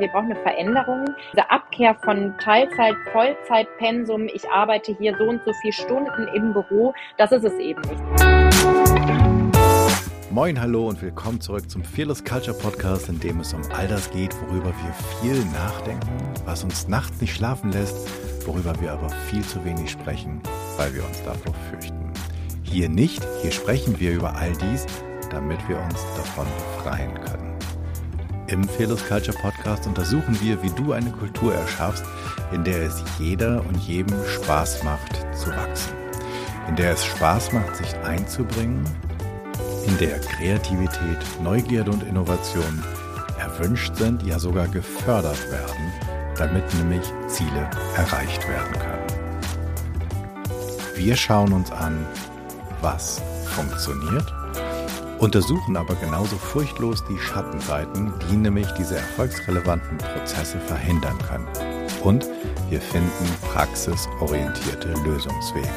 wir brauchen eine Veränderung. Diese Abkehr von Teilzeit, Vollzeitpensum, ich arbeite hier so und so viele Stunden im Büro, das ist es eben nicht. Moin, hallo und willkommen zurück zum Fearless Culture Podcast, in dem es um all das geht, worüber wir viel nachdenken, was uns nachts nicht schlafen lässt, worüber wir aber viel zu wenig sprechen, weil wir uns davor fürchten. Hier nicht, hier sprechen wir über all dies, damit wir uns davon befreien können. Im Fearless Culture Podcast untersuchen wir, wie du eine Kultur erschaffst, in der es jeder und jedem Spaß macht zu wachsen. In der es Spaß macht, sich einzubringen, in der Kreativität, Neugierde und Innovation erwünscht sind, ja sogar gefördert werden, damit nämlich Ziele erreicht werden können. Wir schauen uns an, was funktioniert untersuchen aber genauso furchtlos die Schattenseiten, die nämlich diese erfolgsrelevanten Prozesse verhindern können. Und wir finden praxisorientierte Lösungswege.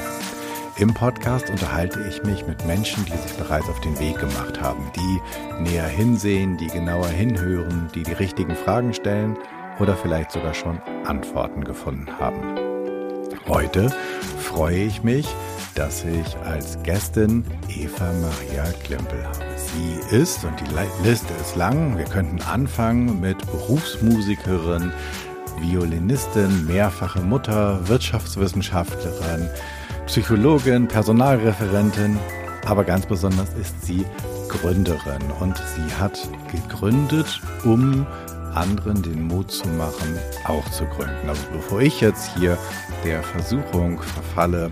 Im Podcast unterhalte ich mich mit Menschen, die sich bereits auf den Weg gemacht haben, die näher hinsehen, die genauer hinhören, die die richtigen Fragen stellen oder vielleicht sogar schon Antworten gefunden haben. Heute freue ich mich, dass ich als Gästin Eva Maria Klempel habe. Sie ist, und die Liste ist lang, wir könnten anfangen mit Berufsmusikerin, Violinistin, mehrfache Mutter, Wirtschaftswissenschaftlerin, Psychologin, Personalreferentin, aber ganz besonders ist sie Gründerin und sie hat gegründet, um anderen den Mut zu machen, auch zu gründen. Also bevor ich jetzt hier der Versuchung verfalle,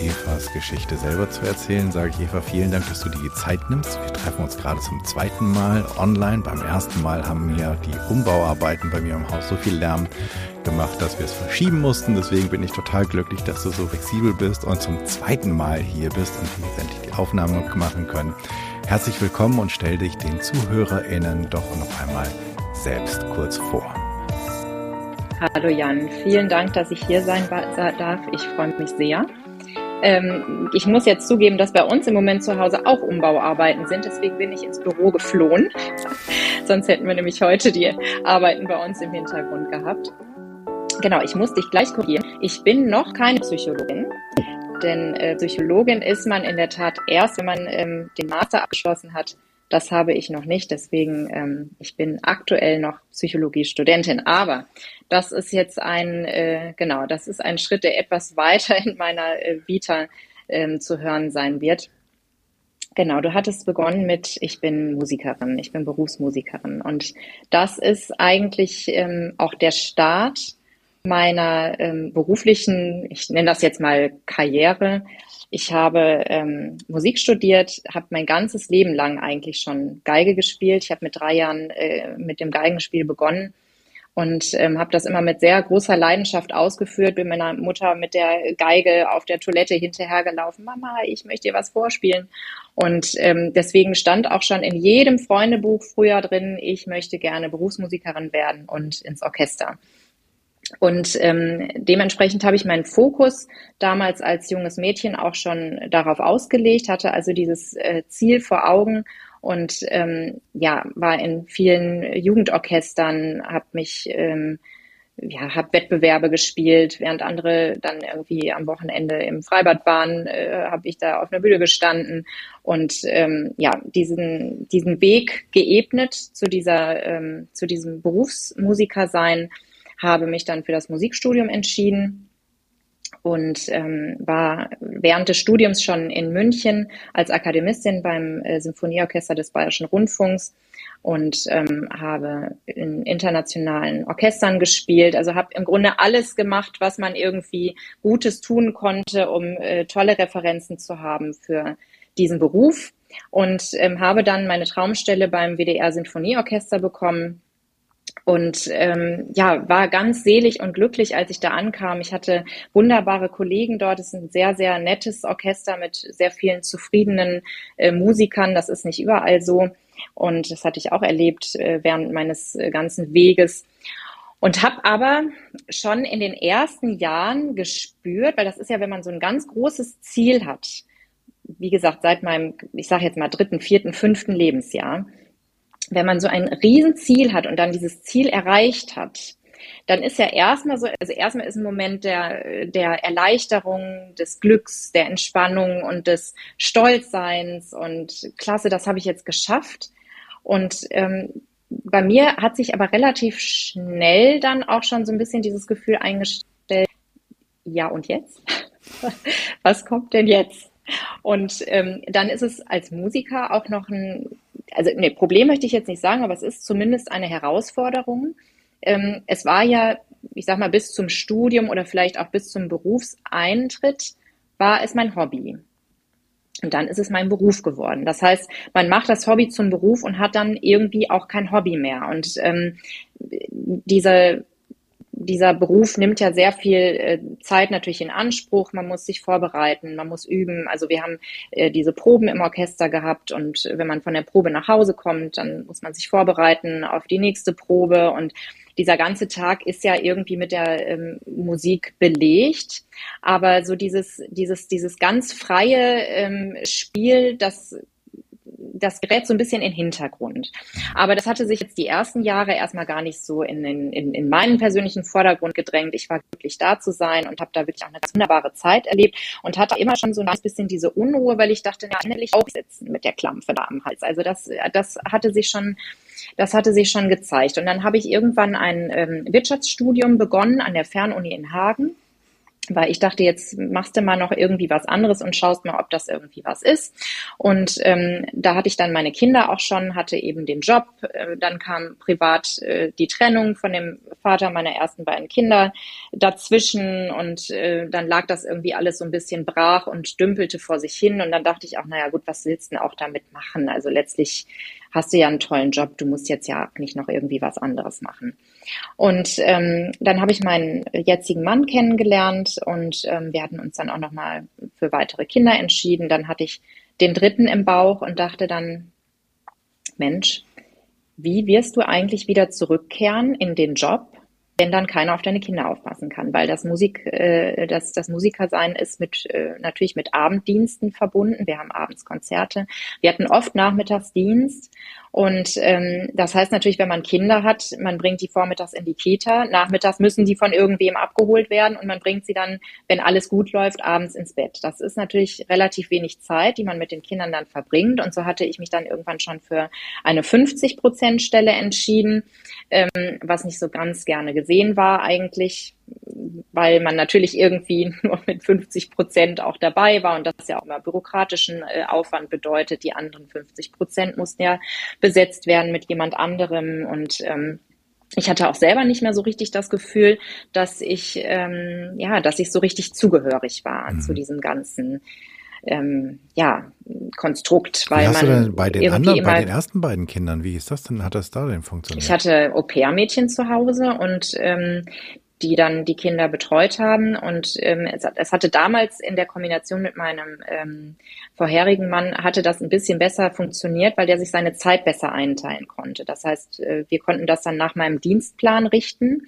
Evas Geschichte selber zu erzählen, sage ich Eva, vielen Dank, dass du dir die Zeit nimmst. Wir treffen uns gerade zum zweiten Mal online. Beim ersten Mal haben mir die Umbauarbeiten bei mir im Haus so viel Lärm gemacht, dass wir es verschieben mussten. Deswegen bin ich total glücklich, dass du so flexibel bist und zum zweiten Mal hier bist und wir endlich die Aufnahme machen können. Herzlich willkommen und stell dich den ZuhörerInnen doch noch einmal selbst kurz vor. Hallo Jan, vielen Dank, dass ich hier sein darf. Ich freue mich sehr. Ähm, ich muss jetzt zugeben, dass bei uns im Moment zu Hause auch Umbauarbeiten sind. Deswegen bin ich ins Büro geflohen. Sonst hätten wir nämlich heute die Arbeiten bei uns im Hintergrund gehabt. Genau, ich muss dich gleich korrigieren. Ich bin noch keine Psychologin. Denn äh, Psychologin ist man in der Tat erst, wenn man ähm, den Master abgeschlossen hat. Das habe ich noch nicht. Deswegen, ähm, ich bin aktuell noch Psychologiestudentin. Aber das ist jetzt ein, äh, genau, das ist ein Schritt, der etwas weiter in meiner äh, Vita ähm, zu hören sein wird. Genau, du hattest begonnen mit, ich bin Musikerin, ich bin Berufsmusikerin. Und das ist eigentlich ähm, auch der Start meiner ähm, beruflichen, ich nenne das jetzt mal Karriere. Ich habe ähm, Musik studiert, habe mein ganzes Leben lang eigentlich schon Geige gespielt. Ich habe mit drei Jahren äh, mit dem Geigenspiel begonnen und ähm, habe das immer mit sehr großer Leidenschaft ausgeführt. Bin meiner Mutter mit der Geige auf der Toilette hinterhergelaufen. Mama, ich möchte dir was vorspielen. Und ähm, deswegen stand auch schon in jedem Freundebuch früher drin, ich möchte gerne Berufsmusikerin werden und ins Orchester. Und ähm, dementsprechend habe ich meinen Fokus damals als junges Mädchen auch schon darauf ausgelegt, hatte also dieses äh, Ziel vor Augen und ähm, ja, war in vielen Jugendorchestern, habe mich ähm, ja, habe Wettbewerbe gespielt, während andere dann irgendwie am Wochenende im Freibad waren, äh, habe ich da auf einer Bühne gestanden und ähm, ja, diesen diesen Weg geebnet zu dieser ähm, zu diesem Berufsmusiker sein, habe mich dann für das Musikstudium entschieden und ähm, war während des Studiums schon in München als Akademistin beim äh, Symphonieorchester des Bayerischen Rundfunks und ähm, habe in internationalen Orchestern gespielt. Also habe im Grunde alles gemacht, was man irgendwie Gutes tun konnte, um äh, tolle Referenzen zu haben für diesen Beruf und ähm, habe dann meine Traumstelle beim WDR Sinfonieorchester bekommen und ähm, ja, war ganz selig und glücklich, als ich da ankam. Ich hatte wunderbare Kollegen dort. Es ist ein sehr, sehr nettes Orchester mit sehr vielen zufriedenen äh, Musikern. Das ist nicht überall so. Und das hatte ich auch erlebt äh, während meines äh, ganzen Weges. Und habe aber schon in den ersten Jahren gespürt, weil das ist ja, wenn man so ein ganz großes Ziel hat, wie gesagt, seit meinem, ich sage jetzt mal dritten, vierten, fünften Lebensjahr, wenn man so ein Riesenziel hat und dann dieses Ziel erreicht hat, dann ist ja erstmal so, also erstmal ist ein Moment der, der Erleichterung, des Glücks, der Entspannung und des Stolzseins und klasse, das habe ich jetzt geschafft. Und ähm, bei mir hat sich aber relativ schnell dann auch schon so ein bisschen dieses Gefühl eingestellt, ja und jetzt? Was kommt denn jetzt? Und ähm, dann ist es als Musiker auch noch ein, also ne, Problem möchte ich jetzt nicht sagen, aber es ist zumindest eine Herausforderung. Ähm, es war ja, ich sag mal, bis zum Studium oder vielleicht auch bis zum Berufseintritt war es mein Hobby. Und dann ist es mein Beruf geworden. Das heißt, man macht das Hobby zum Beruf und hat dann irgendwie auch kein Hobby mehr. Und ähm, diese dieser Beruf nimmt ja sehr viel äh, Zeit natürlich in Anspruch. Man muss sich vorbereiten, man muss üben. Also wir haben äh, diese Proben im Orchester gehabt und wenn man von der Probe nach Hause kommt, dann muss man sich vorbereiten auf die nächste Probe und dieser ganze Tag ist ja irgendwie mit der ähm, Musik belegt. Aber so dieses, dieses, dieses ganz freie ähm, Spiel, das das gerät so ein bisschen in den Hintergrund. Aber das hatte sich jetzt die ersten Jahre erstmal gar nicht so in, in, in meinen persönlichen Vordergrund gedrängt. Ich war glücklich da zu sein und habe da wirklich auch eine ganz wunderbare Zeit erlebt und hatte immer schon so ein bisschen diese Unruhe, weil ich dachte, na, endlich auch sitzen mit der Klampfe da am Hals. Also das, das hatte sich schon das hatte sich schon gezeigt. Und dann habe ich irgendwann ein ähm, Wirtschaftsstudium begonnen an der Fernuni in Hagen weil ich dachte, jetzt machst du mal noch irgendwie was anderes und schaust mal, ob das irgendwie was ist. Und ähm, da hatte ich dann meine Kinder auch schon, hatte eben den Job. Äh, dann kam privat äh, die Trennung von dem Vater meiner ersten beiden Kinder dazwischen und äh, dann lag das irgendwie alles so ein bisschen brach und dümpelte vor sich hin. Und dann dachte ich auch, naja gut, was willst du denn auch damit machen? Also letztlich hast du ja einen tollen Job, du musst jetzt ja nicht noch irgendwie was anderes machen. Und ähm, dann habe ich meinen jetzigen Mann kennengelernt und ähm, wir hatten uns dann auch nochmal für weitere Kinder entschieden. Dann hatte ich den dritten im Bauch und dachte dann, Mensch, wie wirst du eigentlich wieder zurückkehren in den Job, wenn dann keiner auf deine Kinder aufpassen kann, weil das Musik, äh, das, das Musikersein ist mit äh, natürlich mit Abenddiensten verbunden. Wir haben abends Konzerte. Wir hatten oft Nachmittagsdienst und ähm, das heißt natürlich, wenn man Kinder hat, man bringt die vormittags in die Kita, nachmittags müssen die von irgendwem abgeholt werden und man bringt sie dann, wenn alles gut läuft, abends ins Bett. Das ist natürlich relativ wenig Zeit, die man mit den Kindern dann verbringt. Und so hatte ich mich dann irgendwann schon für eine 50 Prozent Stelle entschieden, ähm, was nicht so ganz gerne gesehen war eigentlich weil man natürlich irgendwie nur mit 50 Prozent auch dabei war und das ja auch immer bürokratischen äh, Aufwand bedeutet. Die anderen 50 Prozent mussten ja besetzt werden mit jemand anderem und ähm, ich hatte auch selber nicht mehr so richtig das Gefühl, dass ich ähm, ja, dass ich so richtig zugehörig war mhm. zu diesem ganzen ähm, ja, Konstrukt, weil wie hast man du denn bei den anderen, bei den ersten beiden Kindern, wie ist das denn? Hat das da denn funktioniert? Ich hatte Au-pair-Mädchen zu Hause und ähm, die dann die Kinder betreut haben. Und ähm, es, es, hatte damals in der Kombination mit meinem ähm, vorherigen Mann, hatte das ein bisschen besser funktioniert, weil der sich seine Zeit besser einteilen konnte. Das heißt, äh, wir konnten das dann nach meinem Dienstplan richten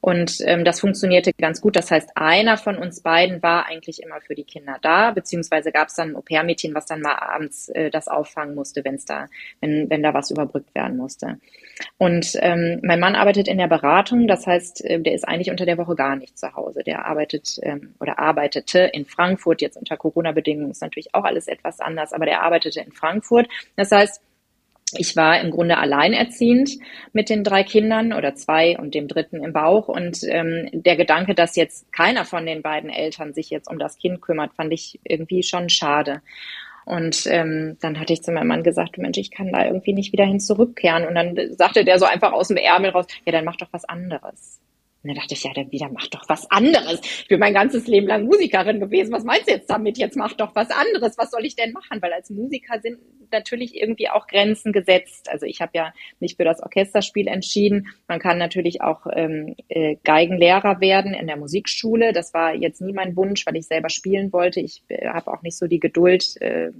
und ähm, das funktionierte ganz gut. Das heißt, einer von uns beiden war eigentlich immer für die Kinder da, beziehungsweise gab es dann ein Au-pair-Mädchen, was dann mal abends äh, das auffangen musste, wenn's da, wenn, wenn da was überbrückt werden musste. Und ähm, mein Mann arbeitet in der Beratung, das heißt, äh, der ist eigentlich unter der Woche gar nicht zu Hause. Der arbeitet ähm, oder arbeitete in Frankfurt, jetzt unter Corona-Bedingungen ist natürlich auch alles etwas anders, aber der arbeitete in Frankfurt. Das heißt, ich war im Grunde alleinerziehend mit den drei Kindern oder zwei und dem dritten im Bauch. Und ähm, der Gedanke, dass jetzt keiner von den beiden Eltern sich jetzt um das Kind kümmert, fand ich irgendwie schon schade. Und ähm, dann hatte ich zu meinem Mann gesagt, Mensch, ich kann da irgendwie nicht wieder hin zurückkehren. Und dann sagte der so einfach aus dem Ärmel raus, ja, dann mach doch was anderes. Und dann dachte ich, ja, dann wieder mach doch was anderes. Ich bin mein ganzes Leben lang Musikerin gewesen. Was meinst du jetzt damit? Jetzt mach doch was anderes. Was soll ich denn machen? Weil als Musiker sind natürlich irgendwie auch Grenzen gesetzt. Also ich habe ja nicht für das Orchesterspiel entschieden. Man kann natürlich auch ähm, äh, Geigenlehrer werden in der Musikschule. Das war jetzt nie mein Wunsch, weil ich selber spielen wollte. Ich äh, habe auch nicht so die Geduld, äh,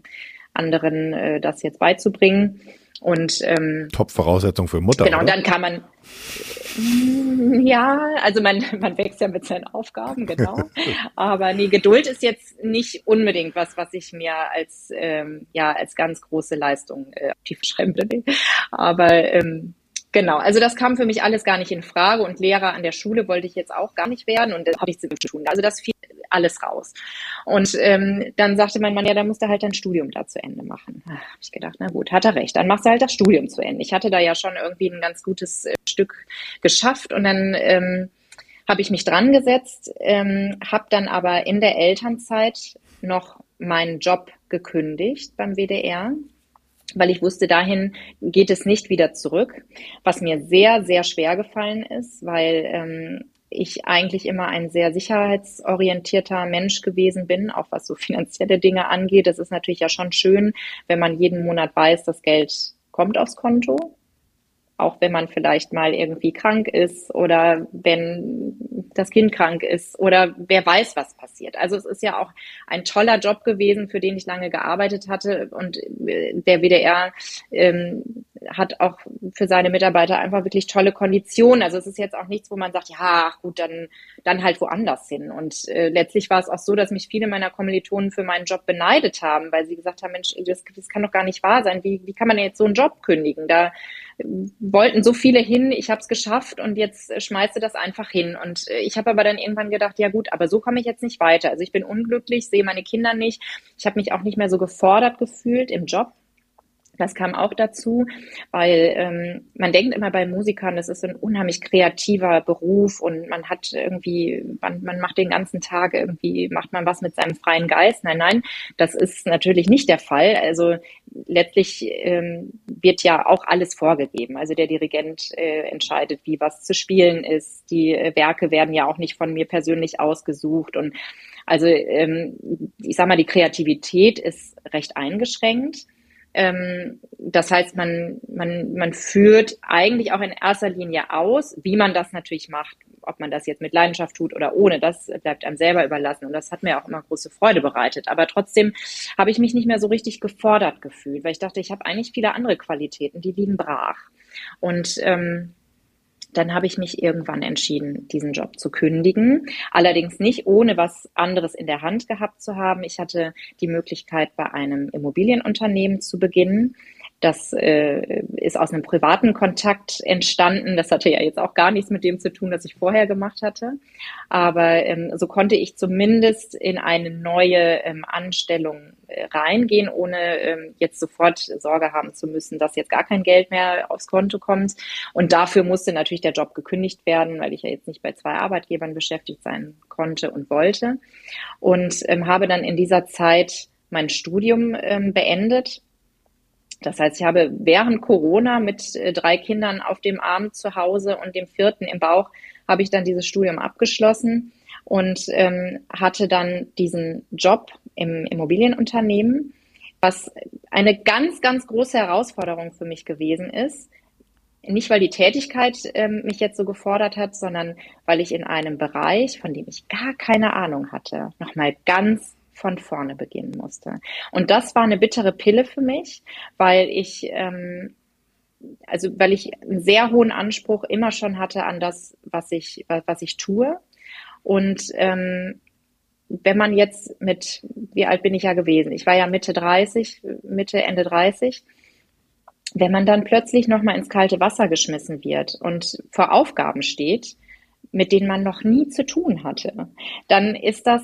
anderen äh, das jetzt beizubringen. Und ähm, Top-Voraussetzung für Mutter. Genau, oder? und dann kann man ja, also man, man wächst ja mit seinen Aufgaben, genau. Aber nee, Geduld ist jetzt nicht unbedingt was, was ich mir als ähm, ja als ganz große Leistung äh, tief schremple. Aber ähm, Genau, also das kam für mich alles gar nicht in Frage und Lehrer an der Schule wollte ich jetzt auch gar nicht werden und das habe ich zu tun. Also das fiel alles raus. Und ähm, dann sagte mein Mann, ja, dann musst du halt dein Studium da zu Ende machen. Habe ich gedacht, na gut, hat er recht, dann machst du halt das Studium zu Ende. Ich hatte da ja schon irgendwie ein ganz gutes äh, Stück geschafft und dann ähm, habe ich mich dran gesetzt, ähm, habe dann aber in der Elternzeit noch meinen Job gekündigt beim WDR weil ich wusste, dahin geht es nicht wieder zurück, was mir sehr, sehr schwer gefallen ist, weil ähm, ich eigentlich immer ein sehr sicherheitsorientierter Mensch gewesen bin, auch was so finanzielle Dinge angeht. Das ist natürlich ja schon schön, wenn man jeden Monat weiß, das Geld kommt aufs Konto auch wenn man vielleicht mal irgendwie krank ist oder wenn das Kind krank ist oder wer weiß, was passiert. Also es ist ja auch ein toller Job gewesen, für den ich lange gearbeitet hatte und äh, der WDR ähm, hat auch für seine Mitarbeiter einfach wirklich tolle Konditionen. Also es ist jetzt auch nichts, wo man sagt, ja, gut, dann, dann halt woanders hin. Und äh, letztlich war es auch so, dass mich viele meiner Kommilitonen für meinen Job beneidet haben, weil sie gesagt haben, Mensch, das, das kann doch gar nicht wahr sein. Wie, wie kann man denn jetzt so einen Job kündigen? Da wollten so viele hin, ich habe es geschafft und jetzt äh, schmeiße das einfach hin. Und äh, ich habe aber dann irgendwann gedacht, ja gut, aber so komme ich jetzt nicht weiter. Also ich bin unglücklich, sehe meine Kinder nicht. Ich habe mich auch nicht mehr so gefordert gefühlt im Job. Das kam auch dazu, weil ähm, man denkt immer bei Musikern, das ist ein unheimlich kreativer Beruf und man hat irgendwie, man, man macht den ganzen Tag irgendwie, macht man was mit seinem freien Geist. Nein, nein, das ist natürlich nicht der Fall. Also letztlich ähm, wird ja auch alles vorgegeben. Also der Dirigent äh, entscheidet, wie was zu spielen ist. Die äh, Werke werden ja auch nicht von mir persönlich ausgesucht und also ähm, ich sag mal, die Kreativität ist recht eingeschränkt. Ähm, das heißt, man, man, man führt eigentlich auch in erster Linie aus, wie man das natürlich macht. Ob man das jetzt mit Leidenschaft tut oder ohne, das bleibt einem selber überlassen. Und das hat mir auch immer große Freude bereitet. Aber trotzdem habe ich mich nicht mehr so richtig gefordert gefühlt, weil ich dachte, ich habe eigentlich viele andere Qualitäten, die liegen brach. Und ähm, dann habe ich mich irgendwann entschieden, diesen Job zu kündigen. Allerdings nicht ohne was anderes in der Hand gehabt zu haben. Ich hatte die Möglichkeit, bei einem Immobilienunternehmen zu beginnen. Das äh, ist aus einem privaten Kontakt entstanden. Das hatte ja jetzt auch gar nichts mit dem zu tun, was ich vorher gemacht hatte. Aber ähm, so konnte ich zumindest in eine neue ähm, Anstellung äh, reingehen, ohne ähm, jetzt sofort Sorge haben zu müssen, dass jetzt gar kein Geld mehr aufs Konto kommt. Und dafür musste natürlich der Job gekündigt werden, weil ich ja jetzt nicht bei zwei Arbeitgebern beschäftigt sein konnte und wollte. Und ähm, habe dann in dieser Zeit mein Studium ähm, beendet das heißt, ich habe während Corona mit äh, drei Kindern auf dem Arm zu Hause und dem vierten im Bauch, habe ich dann dieses Studium abgeschlossen und ähm, hatte dann diesen Job im Immobilienunternehmen, was eine ganz, ganz große Herausforderung für mich gewesen ist. Nicht, weil die Tätigkeit ähm, mich jetzt so gefordert hat, sondern weil ich in einem Bereich, von dem ich gar keine Ahnung hatte, nochmal ganz von vorne beginnen musste. Und das war eine bittere Pille für mich, weil ich, ähm, also weil ich einen sehr hohen Anspruch immer schon hatte an das, was ich, was ich tue. Und ähm, wenn man jetzt mit, wie alt bin ich ja gewesen? Ich war ja Mitte 30, Mitte, Ende 30. Wenn man dann plötzlich nochmal ins kalte Wasser geschmissen wird und vor Aufgaben steht, mit denen man noch nie zu tun hatte, dann ist das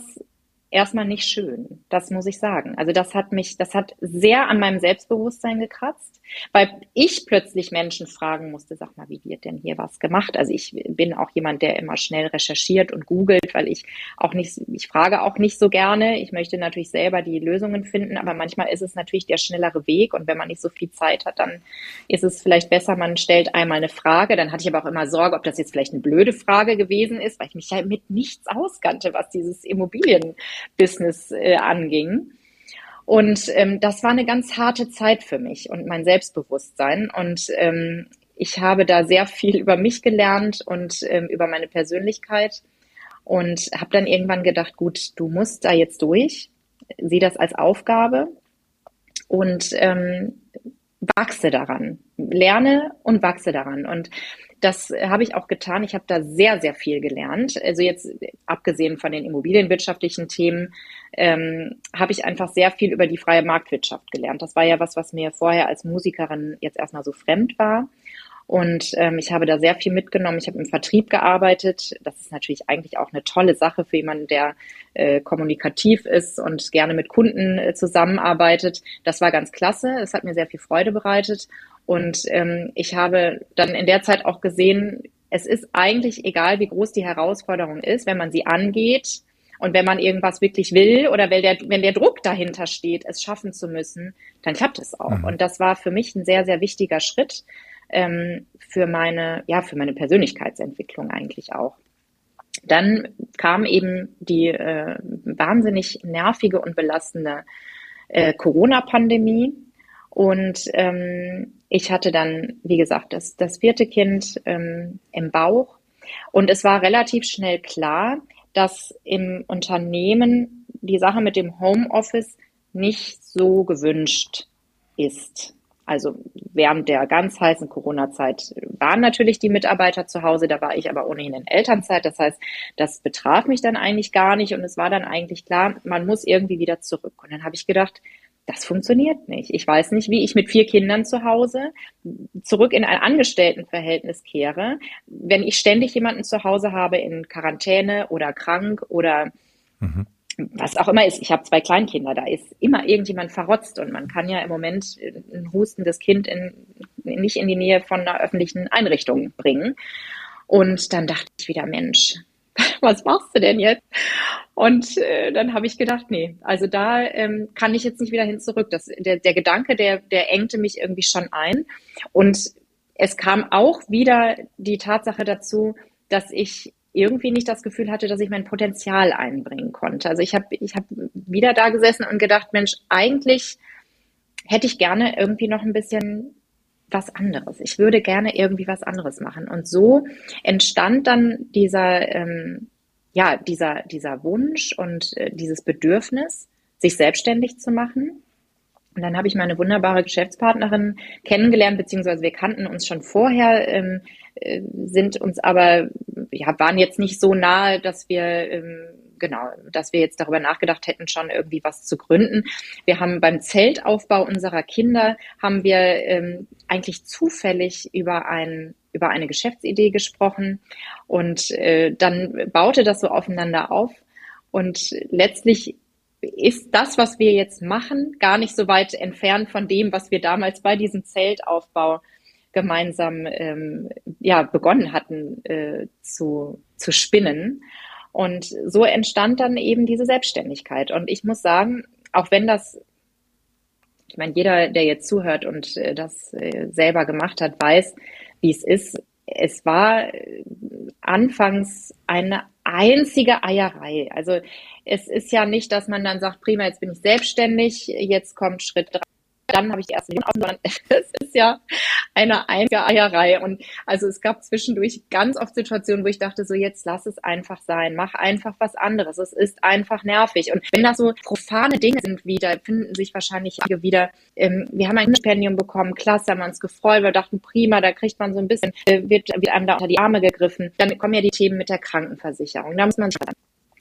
erstmal nicht schön. Das muss ich sagen. Also das hat mich, das hat sehr an meinem Selbstbewusstsein gekratzt, weil ich plötzlich Menschen fragen musste, sag mal, wie wird denn hier was gemacht? Also ich bin auch jemand, der immer schnell recherchiert und googelt, weil ich auch nicht, ich frage auch nicht so gerne. Ich möchte natürlich selber die Lösungen finden, aber manchmal ist es natürlich der schnellere Weg und wenn man nicht so viel Zeit hat, dann ist es vielleicht besser, man stellt einmal eine Frage. Dann hatte ich aber auch immer Sorge, ob das jetzt vielleicht eine blöde Frage gewesen ist, weil ich mich ja mit nichts auskannte, was dieses Immobilien Business äh, anging. Und ähm, das war eine ganz harte Zeit für mich und mein Selbstbewusstsein. Und ähm, ich habe da sehr viel über mich gelernt und ähm, über meine Persönlichkeit und habe dann irgendwann gedacht, gut, du musst da jetzt durch, sieh das als Aufgabe und ähm, wachse daran, lerne und wachse daran. Und das habe ich auch getan. Ich habe da sehr, sehr viel gelernt. Also jetzt abgesehen von den immobilienwirtschaftlichen Themen, ähm, habe ich einfach sehr viel über die freie Marktwirtschaft gelernt. Das war ja was, was mir vorher als Musikerin jetzt erstmal so fremd war. Und ähm, ich habe da sehr viel mitgenommen. Ich habe im Vertrieb gearbeitet. Das ist natürlich eigentlich auch eine tolle Sache für jemanden, der äh, kommunikativ ist und gerne mit Kunden äh, zusammenarbeitet. Das war ganz klasse. Es hat mir sehr viel Freude bereitet. Und ähm, ich habe dann in der Zeit auch gesehen, es ist eigentlich egal, wie groß die Herausforderung ist, wenn man sie angeht und wenn man irgendwas wirklich will oder wenn der, wenn der Druck dahinter steht, es schaffen zu müssen, dann klappt es auch. Mhm. Und das war für mich ein sehr, sehr wichtiger Schritt ähm, für meine, ja, für meine Persönlichkeitsentwicklung eigentlich auch. Dann kam eben die äh, wahnsinnig nervige und belastende äh, Corona-Pandemie. Und ähm, ich hatte dann, wie gesagt, das, das vierte Kind ähm, im Bauch. Und es war relativ schnell klar, dass im Unternehmen die Sache mit dem Homeoffice nicht so gewünscht ist. Also während der ganz heißen Corona-Zeit waren natürlich die Mitarbeiter zu Hause, da war ich aber ohnehin in Elternzeit. Das heißt, das betraf mich dann eigentlich gar nicht und es war dann eigentlich klar, man muss irgendwie wieder zurück. Und dann habe ich gedacht, das funktioniert nicht. Ich weiß nicht, wie ich mit vier Kindern zu Hause zurück in ein Angestelltenverhältnis kehre, wenn ich ständig jemanden zu Hause habe in Quarantäne oder krank oder mhm was auch immer ist, ich habe zwei Kleinkinder, da ist immer irgendjemand verrotzt und man kann ja im Moment ein hustendes Kind in, nicht in die Nähe von einer öffentlichen Einrichtung bringen. Und dann dachte ich wieder, Mensch, was machst du denn jetzt? Und äh, dann habe ich gedacht, nee, also da ähm, kann ich jetzt nicht wieder hin zurück. Das, der, der Gedanke, der, der engte mich irgendwie schon ein. Und es kam auch wieder die Tatsache dazu, dass ich irgendwie nicht das Gefühl hatte, dass ich mein Potenzial einbringen konnte. Also ich habe ich hab wieder da gesessen und gedacht, Mensch, eigentlich hätte ich gerne irgendwie noch ein bisschen was anderes. Ich würde gerne irgendwie was anderes machen. Und so entstand dann dieser, ähm, ja, dieser, dieser Wunsch und äh, dieses Bedürfnis, sich selbstständig zu machen. Und dann habe ich meine wunderbare Geschäftspartnerin kennengelernt, beziehungsweise wir kannten uns schon vorher, ähm, äh, sind uns aber, ja, waren jetzt nicht so nahe, dass wir, ähm, genau, dass wir jetzt darüber nachgedacht hätten, schon irgendwie was zu gründen. Wir haben beim Zeltaufbau unserer Kinder, haben wir ähm, eigentlich zufällig über ein über eine Geschäftsidee gesprochen und äh, dann baute das so aufeinander auf und letztlich ist das, was wir jetzt machen, gar nicht so weit entfernt von dem, was wir damals bei diesem Zeltaufbau gemeinsam ähm, ja, begonnen hatten äh, zu, zu spinnen. Und so entstand dann eben diese Selbstständigkeit. Und ich muss sagen, auch wenn das, ich meine, jeder, der jetzt zuhört und äh, das äh, selber gemacht hat, weiß, wie es ist. Es war äh, anfangs eine einzige Eierei. Also es ist ja nicht, dass man dann sagt, prima, jetzt bin ich selbstständig, jetzt kommt Schritt drei dann habe ich die erste Million auf, sondern es ist ja eine einzige Eierei. Und also es gab zwischendurch ganz oft Situationen, wo ich dachte, so jetzt lass es einfach sein, mach einfach was anderes. Es ist einfach nervig. Und wenn das so profane Dinge sind wieder, finden sich wahrscheinlich wieder, ähm, wir haben ein Stipendium bekommen, klasse, haben uns gefreut, wir dachten, prima, da kriegt man so ein bisschen, äh, wird, wird einem da unter die Arme gegriffen. Dann kommen ja die Themen mit der Krankenversicherung. Da muss man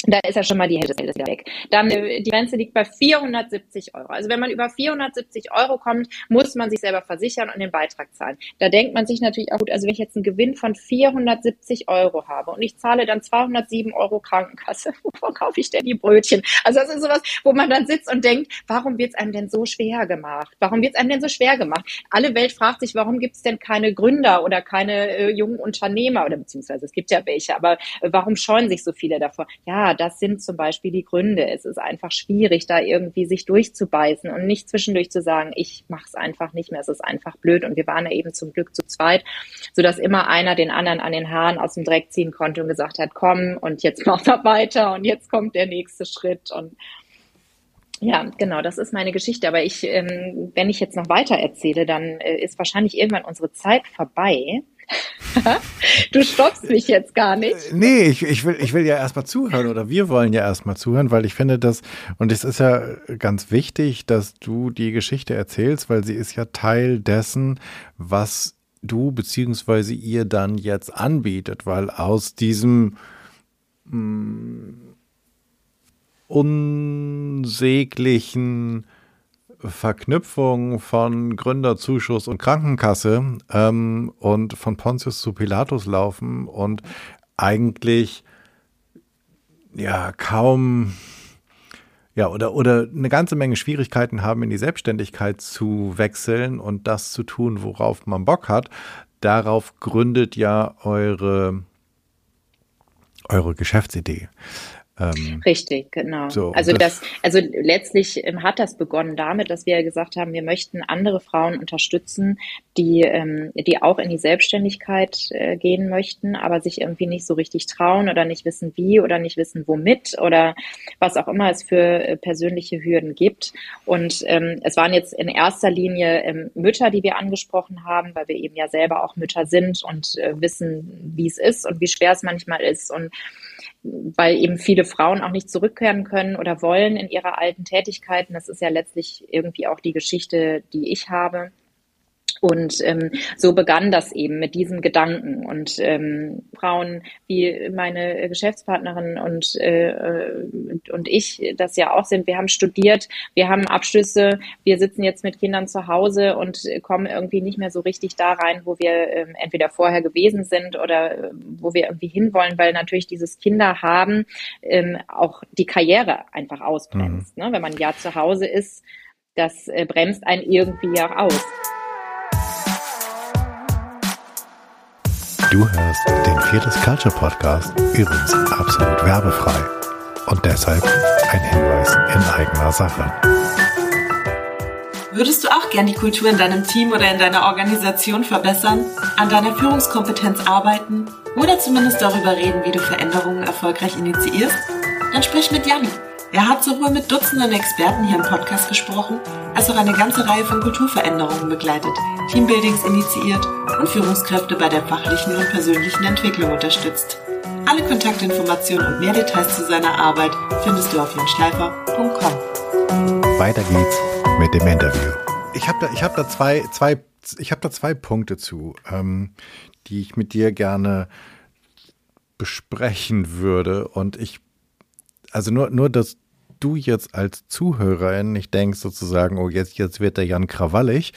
da ist ja schon mal die Hälfte weg. Dann äh, die Grenze liegt bei 470 Euro. Also wenn man über 470 Euro kommt, muss man sich selber versichern und den Beitrag zahlen. Da denkt man sich natürlich auch gut, also wenn ich jetzt einen Gewinn von 470 Euro habe und ich zahle dann 207 Euro Krankenkasse, wovon kaufe ich denn die Brötchen? Also das ist sowas, wo man dann sitzt und denkt, warum wird es einem denn so schwer gemacht? Warum wird es einem denn so schwer gemacht? Alle Welt fragt sich, warum gibt es denn keine Gründer oder keine äh, jungen Unternehmer oder beziehungsweise es gibt ja welche, aber äh, warum scheuen sich so viele davor? Ja, das sind zum Beispiel die Gründe. Es ist einfach schwierig, da irgendwie sich durchzubeißen und nicht zwischendurch zu sagen, ich mache es einfach nicht mehr, es ist einfach blöd. Und wir waren ja eben zum Glück zu zweit, sodass immer einer den anderen an den Haaren aus dem Dreck ziehen konnte und gesagt hat, komm und jetzt macht er weiter und jetzt kommt der nächste Schritt. Und ja, genau, das ist meine Geschichte. Aber ich, ähm, wenn ich jetzt noch weiter erzähle, dann äh, ist wahrscheinlich irgendwann unsere Zeit vorbei. du stoppst mich jetzt gar nicht. Äh, nee, ich, ich, will, ich will ja erstmal zuhören oder wir wollen ja erstmal zuhören, weil ich finde das, und es ist ja ganz wichtig, dass du die Geschichte erzählst, weil sie ist ja Teil dessen, was du beziehungsweise ihr dann jetzt anbietet, weil aus diesem mh, mm, unsäglichen Verknüpfung von Gründerzuschuss und Krankenkasse ähm, und von Pontius zu Pilatus laufen und eigentlich ja kaum ja oder oder eine ganze Menge Schwierigkeiten haben in die Selbstständigkeit zu wechseln und das zu tun, worauf man Bock hat. Darauf gründet ja eure eure Geschäftsidee. Ähm, Richtig, genau. So, also das, das, also letztlich ähm, hat das begonnen damit, dass wir gesagt haben, wir möchten andere Frauen unterstützen, die, ähm, die auch in die Selbstständigkeit äh, gehen möchten, aber sich irgendwie nicht so richtig trauen oder nicht wissen wie oder nicht wissen womit oder was auch immer es für äh, persönliche Hürden gibt. Und ähm, es waren jetzt in erster Linie ähm, Mütter, die wir angesprochen haben, weil wir eben ja selber auch Mütter sind und äh, wissen, wie es ist und wie schwer es manchmal ist und weil eben viele Frauen auch nicht zurückkehren können oder wollen in ihre alten Tätigkeiten. Das ist ja letztlich irgendwie auch die Geschichte, die ich habe. Und ähm, so begann das eben mit diesem Gedanken. Und ähm, Frauen wie meine Geschäftspartnerin und, äh, und ich das ja auch sind, wir haben studiert, wir haben Abschlüsse, wir sitzen jetzt mit Kindern zu Hause und kommen irgendwie nicht mehr so richtig da rein, wo wir ähm, entweder vorher gewesen sind oder äh, wo wir irgendwie hinwollen, weil natürlich dieses Kinder haben ähm, auch die Karriere einfach ausbremst. Mhm. Ne? Wenn man ja zu Hause ist, das äh, bremst einen irgendwie auch aus. Du hörst den Viertes Culture Podcast, übrigens absolut werbefrei. Und deshalb ein Hinweis in eigener Sache. Würdest du auch gern die Kultur in deinem Team oder in deiner Organisation verbessern, an deiner Führungskompetenz arbeiten oder zumindest darüber reden, wie du Veränderungen erfolgreich initiierst? Dann sprich mit Janni. Er hat sowohl mit Dutzenden Experten hier im Podcast gesprochen, als auch eine ganze Reihe von Kulturveränderungen begleitet, Teambuildings initiiert und Führungskräfte bei der fachlichen und persönlichen Entwicklung unterstützt. Alle Kontaktinformationen und mehr Details zu seiner Arbeit findest du auf jönschleifer.com. Weiter geht's mit dem Interview. Ich habe da, hab da zwei, zwei, habe da zwei Punkte zu, ähm, die ich mit dir gerne besprechen würde. Und ich, also nur, nur das du jetzt als Zuhörerin nicht denkst sozusagen, oh jetzt, jetzt wird der Jan krawallig,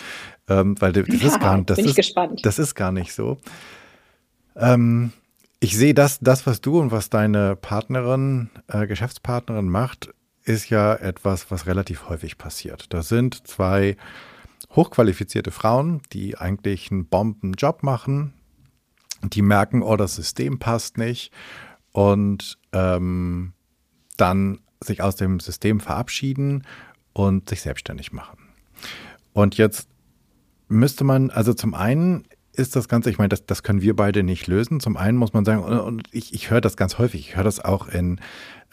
ähm, weil das ja, ist gar das ist, gespannt. das ist gar nicht so. Ähm, ich sehe das, das, was du und was deine Partnerin, äh, Geschäftspartnerin macht, ist ja etwas, was relativ häufig passiert. Da sind zwei hochqualifizierte Frauen, die eigentlich einen Bombenjob machen, die merken, oh, das System passt nicht und ähm, dann sich aus dem System verabschieden und sich selbstständig machen. Und jetzt müsste man, also zum einen ist das Ganze, ich meine, das, das können wir beide nicht lösen. Zum einen muss man sagen, und ich, ich höre das ganz häufig, ich höre das auch in,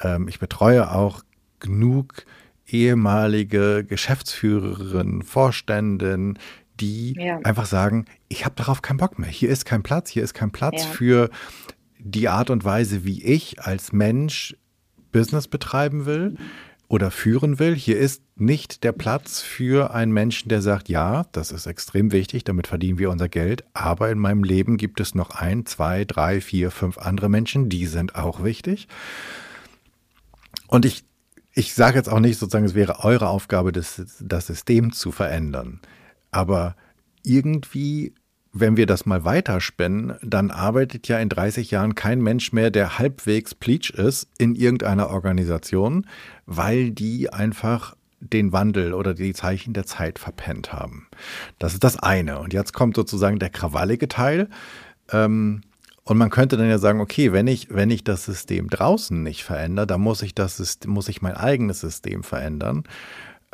ähm, ich betreue auch genug ehemalige Geschäftsführerinnen, Vorständen, die ja. einfach sagen, ich habe darauf keinen Bock mehr. Hier ist kein Platz, hier ist kein Platz ja. für die Art und Weise, wie ich als Mensch Business betreiben will oder führen will. Hier ist nicht der Platz für einen Menschen, der sagt, ja, das ist extrem wichtig, damit verdienen wir unser Geld, aber in meinem Leben gibt es noch ein, zwei, drei, vier, fünf andere Menschen, die sind auch wichtig. Und ich, ich sage jetzt auch nicht sozusagen, es wäre eure Aufgabe, das, das System zu verändern. Aber irgendwie wenn wir das mal weiterspinnen, dann arbeitet ja in 30 Jahren kein Mensch mehr, der halbwegs pleatsch ist in irgendeiner Organisation, weil die einfach den Wandel oder die Zeichen der Zeit verpennt haben. Das ist das eine. Und jetzt kommt sozusagen der krawallige Teil. Ähm, und man könnte dann ja sagen, okay, wenn ich, wenn ich das System draußen nicht verändere, dann muss ich das, muss ich mein eigenes System verändern.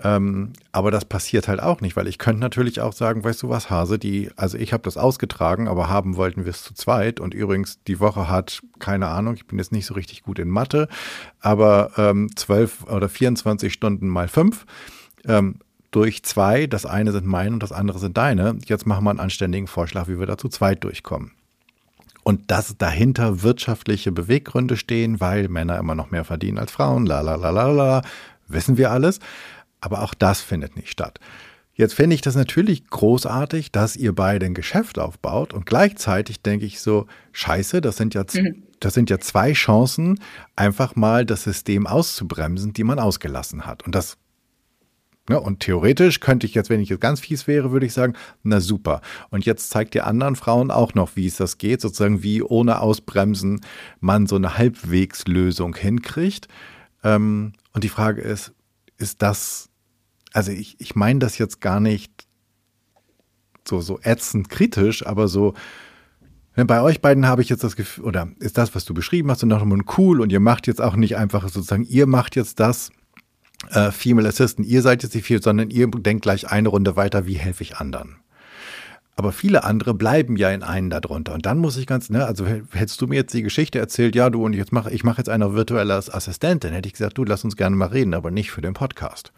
Ähm, aber das passiert halt auch nicht, weil ich könnte natürlich auch sagen, weißt du was, Hase, die, also ich habe das ausgetragen, aber haben wollten wir es zu zweit. Und übrigens, die Woche hat, keine Ahnung, ich bin jetzt nicht so richtig gut in Mathe, aber ähm, 12 oder 24 Stunden mal fünf. Ähm, durch zwei, das eine sind meine und das andere sind deine. Jetzt machen wir einen anständigen Vorschlag, wie wir da zu zweit durchkommen. Und dass dahinter wirtschaftliche Beweggründe stehen, weil Männer immer noch mehr verdienen als Frauen, la la la la la, wissen wir alles. Aber auch das findet nicht statt. Jetzt fände ich das natürlich großartig, dass ihr beide ein Geschäft aufbaut und gleichzeitig denke ich so, scheiße, das sind ja, mhm. das sind ja zwei Chancen, einfach mal das System auszubremsen, die man ausgelassen hat. Und das Ne? Und theoretisch könnte ich jetzt, wenn ich jetzt ganz fies wäre, würde ich sagen, na super. Und jetzt zeigt ihr anderen Frauen auch noch, wie es das geht, sozusagen wie ohne Ausbremsen man so eine Halbwegslösung hinkriegt. Ähm, und die Frage ist, ist das, also ich, ich meine das jetzt gar nicht so, so ätzend kritisch, aber so, ne, bei euch beiden habe ich jetzt das Gefühl, oder ist das, was du beschrieben hast, und noch cool und ihr macht jetzt auch nicht einfach sozusagen, ihr macht jetzt das, äh, Female Assistant, ihr seid jetzt nicht viel, sondern ihr denkt gleich eine Runde weiter, wie helfe ich anderen. Aber viele andere bleiben ja in einen darunter. Und dann muss ich ganz, ne, also hättest du mir jetzt die Geschichte erzählt, ja, du und jetzt mache ich mache jetzt eine virtuelle Assistentin, hätte ich gesagt, du lass uns gerne mal reden, aber nicht für den Podcast.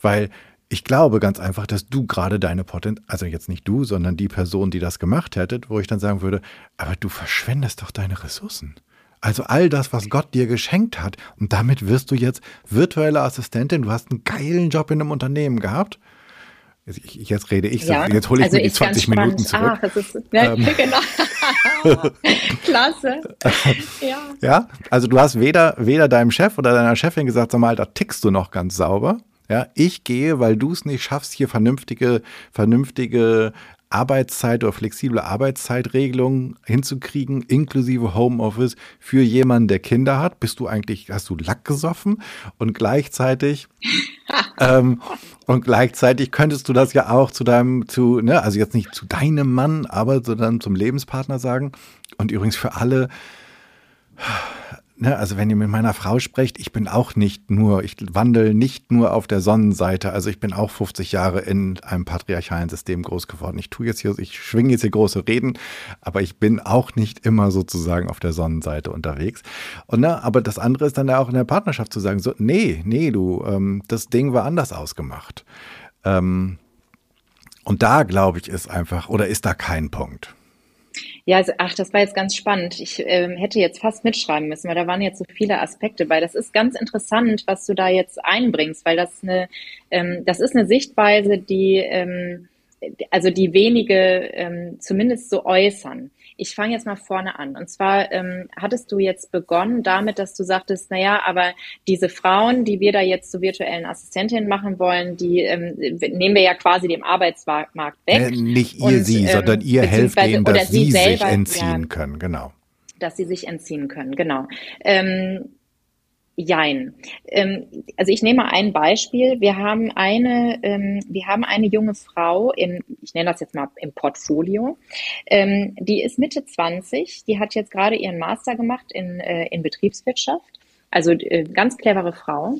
Weil ich glaube ganz einfach, dass du gerade deine Potenz, also jetzt nicht du, sondern die Person, die das gemacht hättet, wo ich dann sagen würde, aber du verschwendest doch deine Ressourcen. Also all das, was Gott dir geschenkt hat. Und damit wirst du jetzt virtuelle Assistentin. Du hast einen geilen Job in einem Unternehmen gehabt. Ich, jetzt rede ich, ja, jetzt hole ich also mir die 20 Minuten zurück. Ach, ist, ja, ähm. genau. Klasse. Ja. ja, also du hast weder, weder deinem Chef oder deiner Chefin gesagt, sag mal, da tickst du noch ganz sauber. Ja, ich gehe, weil du es nicht schaffst, hier vernünftige, vernünftige Arbeitszeit oder flexible Arbeitszeitregelungen hinzukriegen, inklusive Homeoffice für jemanden, der Kinder hat? Bist du eigentlich, hast du Lack gesoffen? Und gleichzeitig, ähm, und gleichzeitig könntest du das ja auch zu deinem, zu, ne, also jetzt nicht zu deinem Mann, aber sondern zum Lebenspartner sagen. Und übrigens für alle, ne, also wenn ihr mit meiner Frau sprecht, ich bin auch nicht nur, ich wandle nicht nur auf der Sonnenseite. Also ich bin auch 50 Jahre in einem patriarchalen System groß geworden. Ich tue jetzt hier, ich schwinge jetzt hier große Reden, aber ich bin auch nicht immer sozusagen auf der Sonnenseite unterwegs. Und ne, aber das andere ist dann ja auch in der Partnerschaft zu sagen, so, nee, nee, du, ähm, das Ding war anders ausgemacht. Ähm, und da glaube ich, ist einfach, oder ist da kein Punkt? Ja, also, ach, das war jetzt ganz spannend. Ich ähm, hätte jetzt fast mitschreiben müssen, weil da waren jetzt so viele Aspekte bei. Das ist ganz interessant, was du da jetzt einbringst, weil das eine, ähm, das ist eine Sichtweise, die, ähm, also die wenige ähm, zumindest so äußern. Ich fange jetzt mal vorne an. Und zwar ähm, hattest du jetzt begonnen damit, dass du sagtest, naja, aber diese Frauen, die wir da jetzt zu virtuellen Assistentinnen machen wollen, die ähm, nehmen wir ja quasi dem Arbeitsmarkt weg. Äh, nicht ihr und, sie, ähm, sondern ihr helft denen, dass sie, selber, sich entziehen ja, können, genau. Dass sie sich entziehen können, genau. Ähm, Jein. Ähm, also ich nehme ein Beispiel. Wir haben eine, ähm, wir haben eine junge Frau im, ich nenne das jetzt mal im Portfolio. Ähm, die ist Mitte 20. Die hat jetzt gerade ihren Master gemacht in, äh, in Betriebswirtschaft. Also äh, ganz clevere Frau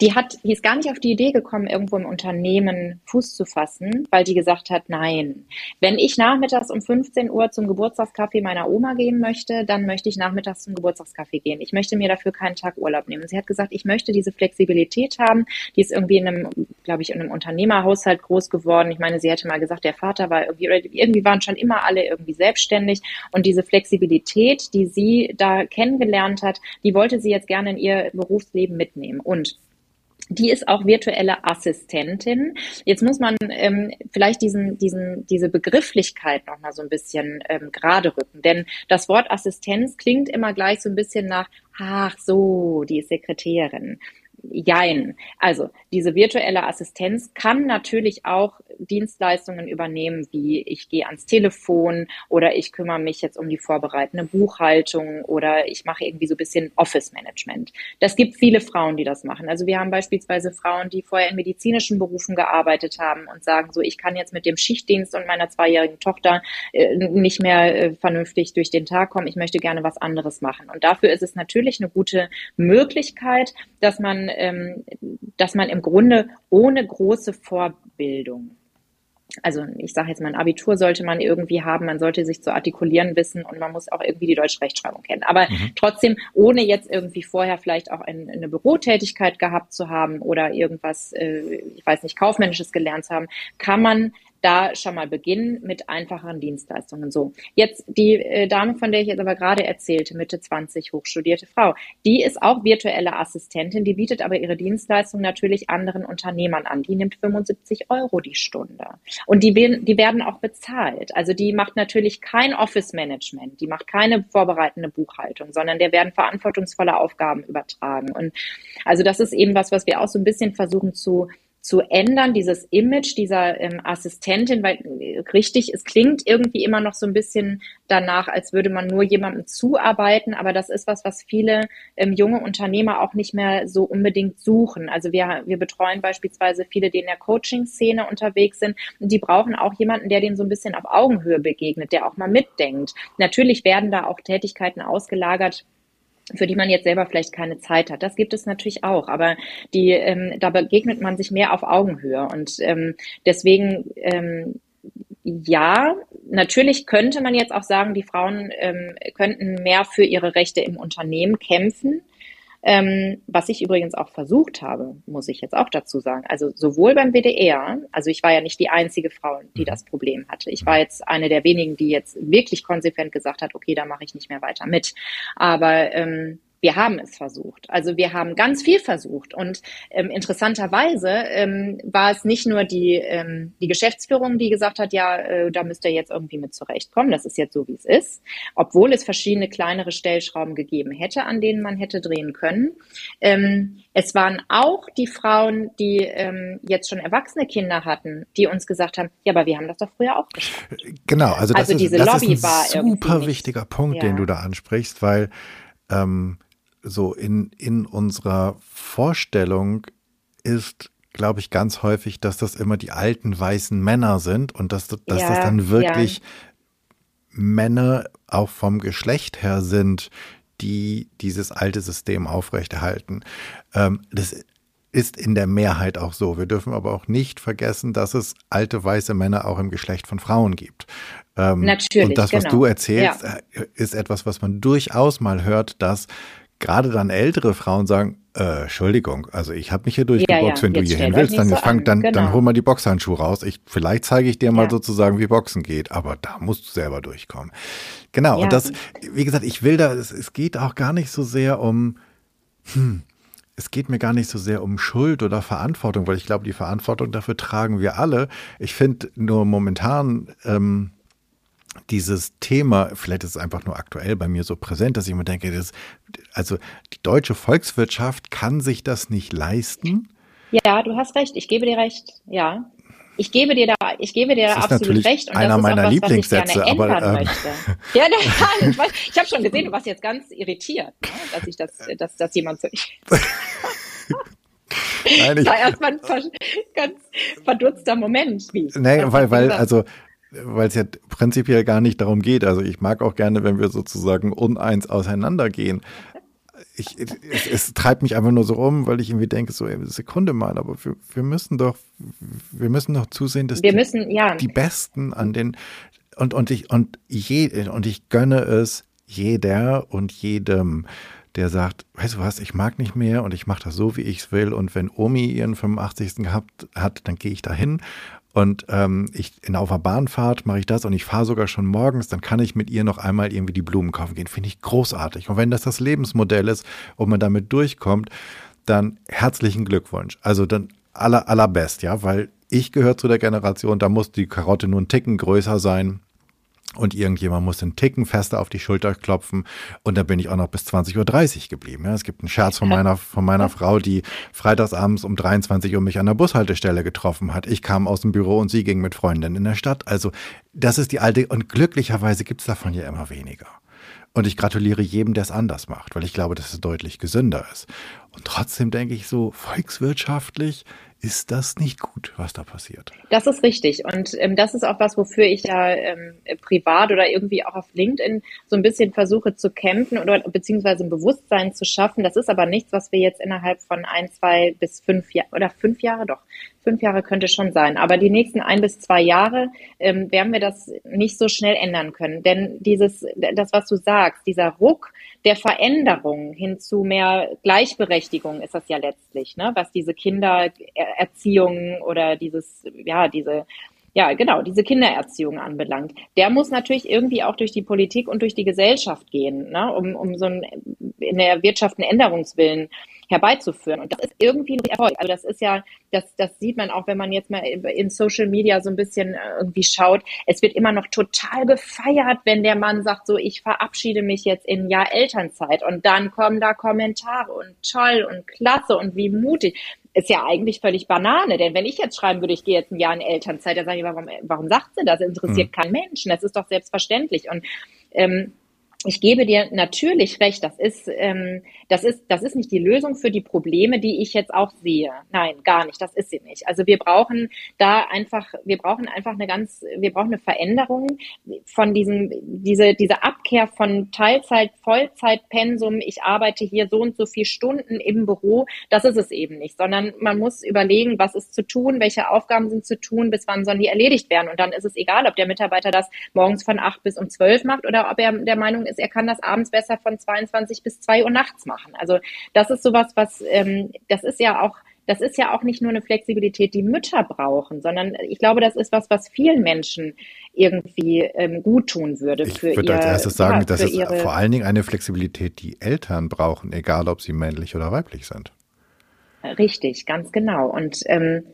die hat, die ist gar nicht auf die Idee gekommen, irgendwo im Unternehmen Fuß zu fassen, weil die gesagt hat, nein, wenn ich nachmittags um 15 Uhr zum Geburtstagskaffee meiner Oma gehen möchte, dann möchte ich nachmittags zum Geburtstagskaffee gehen. Ich möchte mir dafür keinen Tag Urlaub nehmen. Sie hat gesagt, ich möchte diese Flexibilität haben. Die ist irgendwie in einem, glaube ich, in einem Unternehmerhaushalt groß geworden. Ich meine, sie hätte mal gesagt, der Vater war irgendwie, irgendwie waren schon immer alle irgendwie selbstständig. Und diese Flexibilität, die sie da kennengelernt hat, die wollte sie jetzt gerne in ihr Berufsleben mitnehmen. Und die ist auch virtuelle Assistentin. Jetzt muss man ähm, vielleicht diesen, diesen, diese Begrifflichkeit noch mal so ein bisschen ähm, gerade rücken. Denn das Wort Assistenz klingt immer gleich so ein bisschen nach, ach so, die ist Sekretärin. Jein. Also diese virtuelle Assistenz kann natürlich auch Dienstleistungen übernehmen, wie ich gehe ans Telefon oder ich kümmere mich jetzt um die vorbereitende Buchhaltung oder ich mache irgendwie so ein bisschen Office-Management. Das gibt viele Frauen, die das machen. Also wir haben beispielsweise Frauen, die vorher in medizinischen Berufen gearbeitet haben und sagen so, ich kann jetzt mit dem Schichtdienst und meiner zweijährigen Tochter äh, nicht mehr äh, vernünftig durch den Tag kommen. Ich möchte gerne was anderes machen. Und dafür ist es natürlich eine gute Möglichkeit, dass man ähm, dass man im Grunde ohne große Vorbildung also ich sage jetzt mal, ein Abitur sollte man irgendwie haben, man sollte sich zu artikulieren wissen und man muss auch irgendwie die deutsche Rechtschreibung kennen. Aber mhm. trotzdem, ohne jetzt irgendwie vorher vielleicht auch ein, eine Bürotätigkeit gehabt zu haben oder irgendwas, äh, ich weiß nicht, kaufmännisches gelernt zu haben, kann man da schon mal beginnen mit einfacheren Dienstleistungen. So, jetzt die äh, Dame, von der ich jetzt aber gerade erzählte, Mitte 20, hochstudierte Frau, die ist auch virtuelle Assistentin, die bietet aber ihre Dienstleistung natürlich anderen Unternehmern an. Die nimmt 75 Euro die Stunde. Und die, die werden auch bezahlt. Also die macht natürlich kein Office-Management, die macht keine vorbereitende Buchhaltung, sondern der werden verantwortungsvolle Aufgaben übertragen. Und also das ist eben was, was wir auch so ein bisschen versuchen zu zu ändern, dieses Image dieser ähm, Assistentin, weil äh, richtig, es klingt irgendwie immer noch so ein bisschen danach, als würde man nur jemandem zuarbeiten, aber das ist was, was viele ähm, junge Unternehmer auch nicht mehr so unbedingt suchen. Also wir, wir betreuen beispielsweise viele, die in der Coaching-Szene unterwegs sind und die brauchen auch jemanden, der denen so ein bisschen auf Augenhöhe begegnet, der auch mal mitdenkt. Natürlich werden da auch Tätigkeiten ausgelagert, für die man jetzt selber vielleicht keine Zeit hat. Das gibt es natürlich auch, aber die, ähm, da begegnet man sich mehr auf Augenhöhe und ähm, deswegen ähm, ja, natürlich könnte man jetzt auch sagen, die Frauen ähm, könnten mehr für ihre Rechte im Unternehmen kämpfen. Ähm, was ich übrigens auch versucht habe, muss ich jetzt auch dazu sagen. Also sowohl beim WDR, also ich war ja nicht die einzige Frau, die mhm. das Problem hatte. Ich war jetzt eine der wenigen, die jetzt wirklich konsequent gesagt hat, okay, da mache ich nicht mehr weiter mit. Aber ähm, wir haben es versucht. Also wir haben ganz viel versucht. Und ähm, interessanterweise ähm, war es nicht nur die, ähm, die Geschäftsführung, die gesagt hat, ja, äh, da müsst ihr jetzt irgendwie mit zurechtkommen. Das ist jetzt so, wie es ist. Obwohl es verschiedene kleinere Stellschrauben gegeben hätte, an denen man hätte drehen können. Ähm, es waren auch die Frauen, die ähm, jetzt schon erwachsene Kinder hatten, die uns gesagt haben, ja, aber wir haben das doch früher auch geschafft. Genau, also das, also ist, diese das Lobby ist ein super wichtiger Punkt, ja. den du da ansprichst, weil ähm, so in, in unserer Vorstellung ist, glaube ich, ganz häufig, dass das immer die alten weißen Männer sind und dass, dass ja, das dann wirklich ja. Männer auch vom Geschlecht her sind, die dieses alte System aufrechterhalten. Ähm, das ist in der Mehrheit auch so. Wir dürfen aber auch nicht vergessen, dass es alte weiße Männer auch im Geschlecht von Frauen gibt. Ähm, Natürlich. Und das, was genau. du erzählst, ja. Äh, ist etwas, was man durchaus mal hört, dass gerade dann ältere Frauen sagen, äh, Entschuldigung, also ich habe mich hier durchgeboxt, ja, ja. wenn du hier hin willst, dann, so fang, dann, genau. dann hol mal die Boxhandschuhe raus. Ich, vielleicht zeige ich dir mal ja. sozusagen, wie Boxen geht, aber da musst du selber durchkommen. Genau, und das, wie gesagt, ich will da, es, es geht auch gar nicht so sehr um, hm, es geht mir gar nicht so sehr um Schuld oder Verantwortung, weil ich glaube, die Verantwortung dafür tragen wir alle. Ich finde nur momentan, ähm, dieses Thema, vielleicht ist es einfach nur aktuell bei mir so präsent, dass ich mir denke, das, also die deutsche Volkswirtschaft kann sich das nicht leisten. Ja, du hast recht. Ich gebe dir recht. Ja. Ich gebe dir da, ich gebe dir da absolut recht. Und einer das ist meiner auch was, Lieblingssätze, was ich gerne aber, äh, möchte. Ja, ja, ich, weiß, ich habe schon gesehen, du warst jetzt ganz irritiert, ne, dass ich das, dass, dass jemand so. Nein, ich, war erstmal ein ganz verdutzter Moment. Wie? Nee, weil, weil, also weil es ja prinzipiell gar nicht darum geht. Also ich mag auch gerne, wenn wir sozusagen uneins auseinandergehen. Ich, es, es, treibt mich einfach nur so rum, weil ich irgendwie denke, so, ey, Sekunde mal, aber wir, wir müssen doch, wir müssen doch zusehen, dass wir die, müssen, ja. die Besten an den und, und ich und je, und ich gönne es jeder und jedem, der sagt, weißt du was, ich mag nicht mehr und ich mache das so, wie ich es will. Und wenn Omi ihren 85. gehabt hat, dann gehe ich dahin und ähm, ich in auf der Bahnfahrt mache ich das und ich fahre sogar schon morgens, dann kann ich mit ihr noch einmal irgendwie die Blumen kaufen gehen. Finde ich großartig. Und wenn das das Lebensmodell ist und man damit durchkommt, dann herzlichen Glückwunsch. Also dann aller, allerbest, ja, weil ich gehöre zu der Generation, da muss die Karotte nur ein Ticken größer sein und irgendjemand muss den Ticken fester auf die Schulter klopfen und da bin ich auch noch bis 20.30 Uhr geblieben. Ja, es gibt einen Scherz von meiner, von meiner Frau, die freitagsabends um 23 Uhr mich an der Bushaltestelle getroffen hat. Ich kam aus dem Büro und sie ging mit Freundinnen in der Stadt. Also das ist die alte und glücklicherweise gibt es davon ja immer weniger. Und ich gratuliere jedem, der es anders macht, weil ich glaube, dass es deutlich gesünder ist. Und trotzdem denke ich so, volkswirtschaftlich ist das nicht gut, was da passiert. Das ist richtig. Und ähm, das ist auch was, wofür ich ja ähm, privat oder irgendwie auch auf LinkedIn so ein bisschen versuche zu kämpfen oder beziehungsweise ein Bewusstsein zu schaffen. Das ist aber nichts, was wir jetzt innerhalb von ein, zwei bis fünf Jahre oder fünf Jahre doch. Fünf Jahre könnte schon sein. Aber die nächsten ein bis zwei Jahre ähm, werden wir das nicht so schnell ändern können. Denn dieses, das, was du sagst, dieser Ruck der Veränderung hin zu mehr Gleichberechtigung ist das ja letztlich, ne? was diese Kindererziehung oder dieses, ja, diese ja, genau, diese Kindererziehung anbelangt. Der muss natürlich irgendwie auch durch die Politik und durch die Gesellschaft gehen, ne, um, um so ein, in der Wirtschaft einen Änderungswillen herbeizuführen. Und das ist irgendwie ein Erfolg. Also das ist ja, das, das sieht man auch, wenn man jetzt mal in Social Media so ein bisschen äh, irgendwie schaut. Es wird immer noch total gefeiert, wenn der Mann sagt, so, ich verabschiede mich jetzt in Jahr Elternzeit. Und dann kommen da Kommentare und toll und klasse und wie mutig ist ja eigentlich völlig Banane, denn wenn ich jetzt schreiben würde, ich gehe jetzt ein Jahr in Elternzeit, dann sage ich, warum, warum sagt sie das? Interessiert mhm. kein Menschen, das ist doch selbstverständlich. Und ähm, ich gebe dir natürlich recht, das ist, ähm, das ist, das ist nicht die Lösung für die Probleme, die ich jetzt auch sehe. Nein, gar nicht. Das ist sie nicht. Also wir brauchen da einfach, wir brauchen einfach eine ganz, wir brauchen eine Veränderung von diesem, diese, diese Abkehr von Teilzeit, Vollzeit, Pensum. Ich arbeite hier so und so viele Stunden im Büro. Das ist es eben nicht, sondern man muss überlegen, was ist zu tun, welche Aufgaben sind zu tun, bis wann sollen die erledigt werden. Und dann ist es egal, ob der Mitarbeiter das morgens von acht bis um zwölf macht oder ob er der Meinung ist, er kann das abends besser von 22 bis 2 Uhr nachts machen. Also das ist sowas, was, ähm, das ist ja auch, das ist ja auch nicht nur eine Flexibilität, die Mütter brauchen, sondern ich glaube, das ist was, was vielen Menschen irgendwie ähm, gut tun würde. Ich würde ihr, als erstes sagen, ja, das ist vor allen Dingen eine Flexibilität, die Eltern brauchen, egal ob sie männlich oder weiblich sind. Richtig, ganz genau. Und ähm,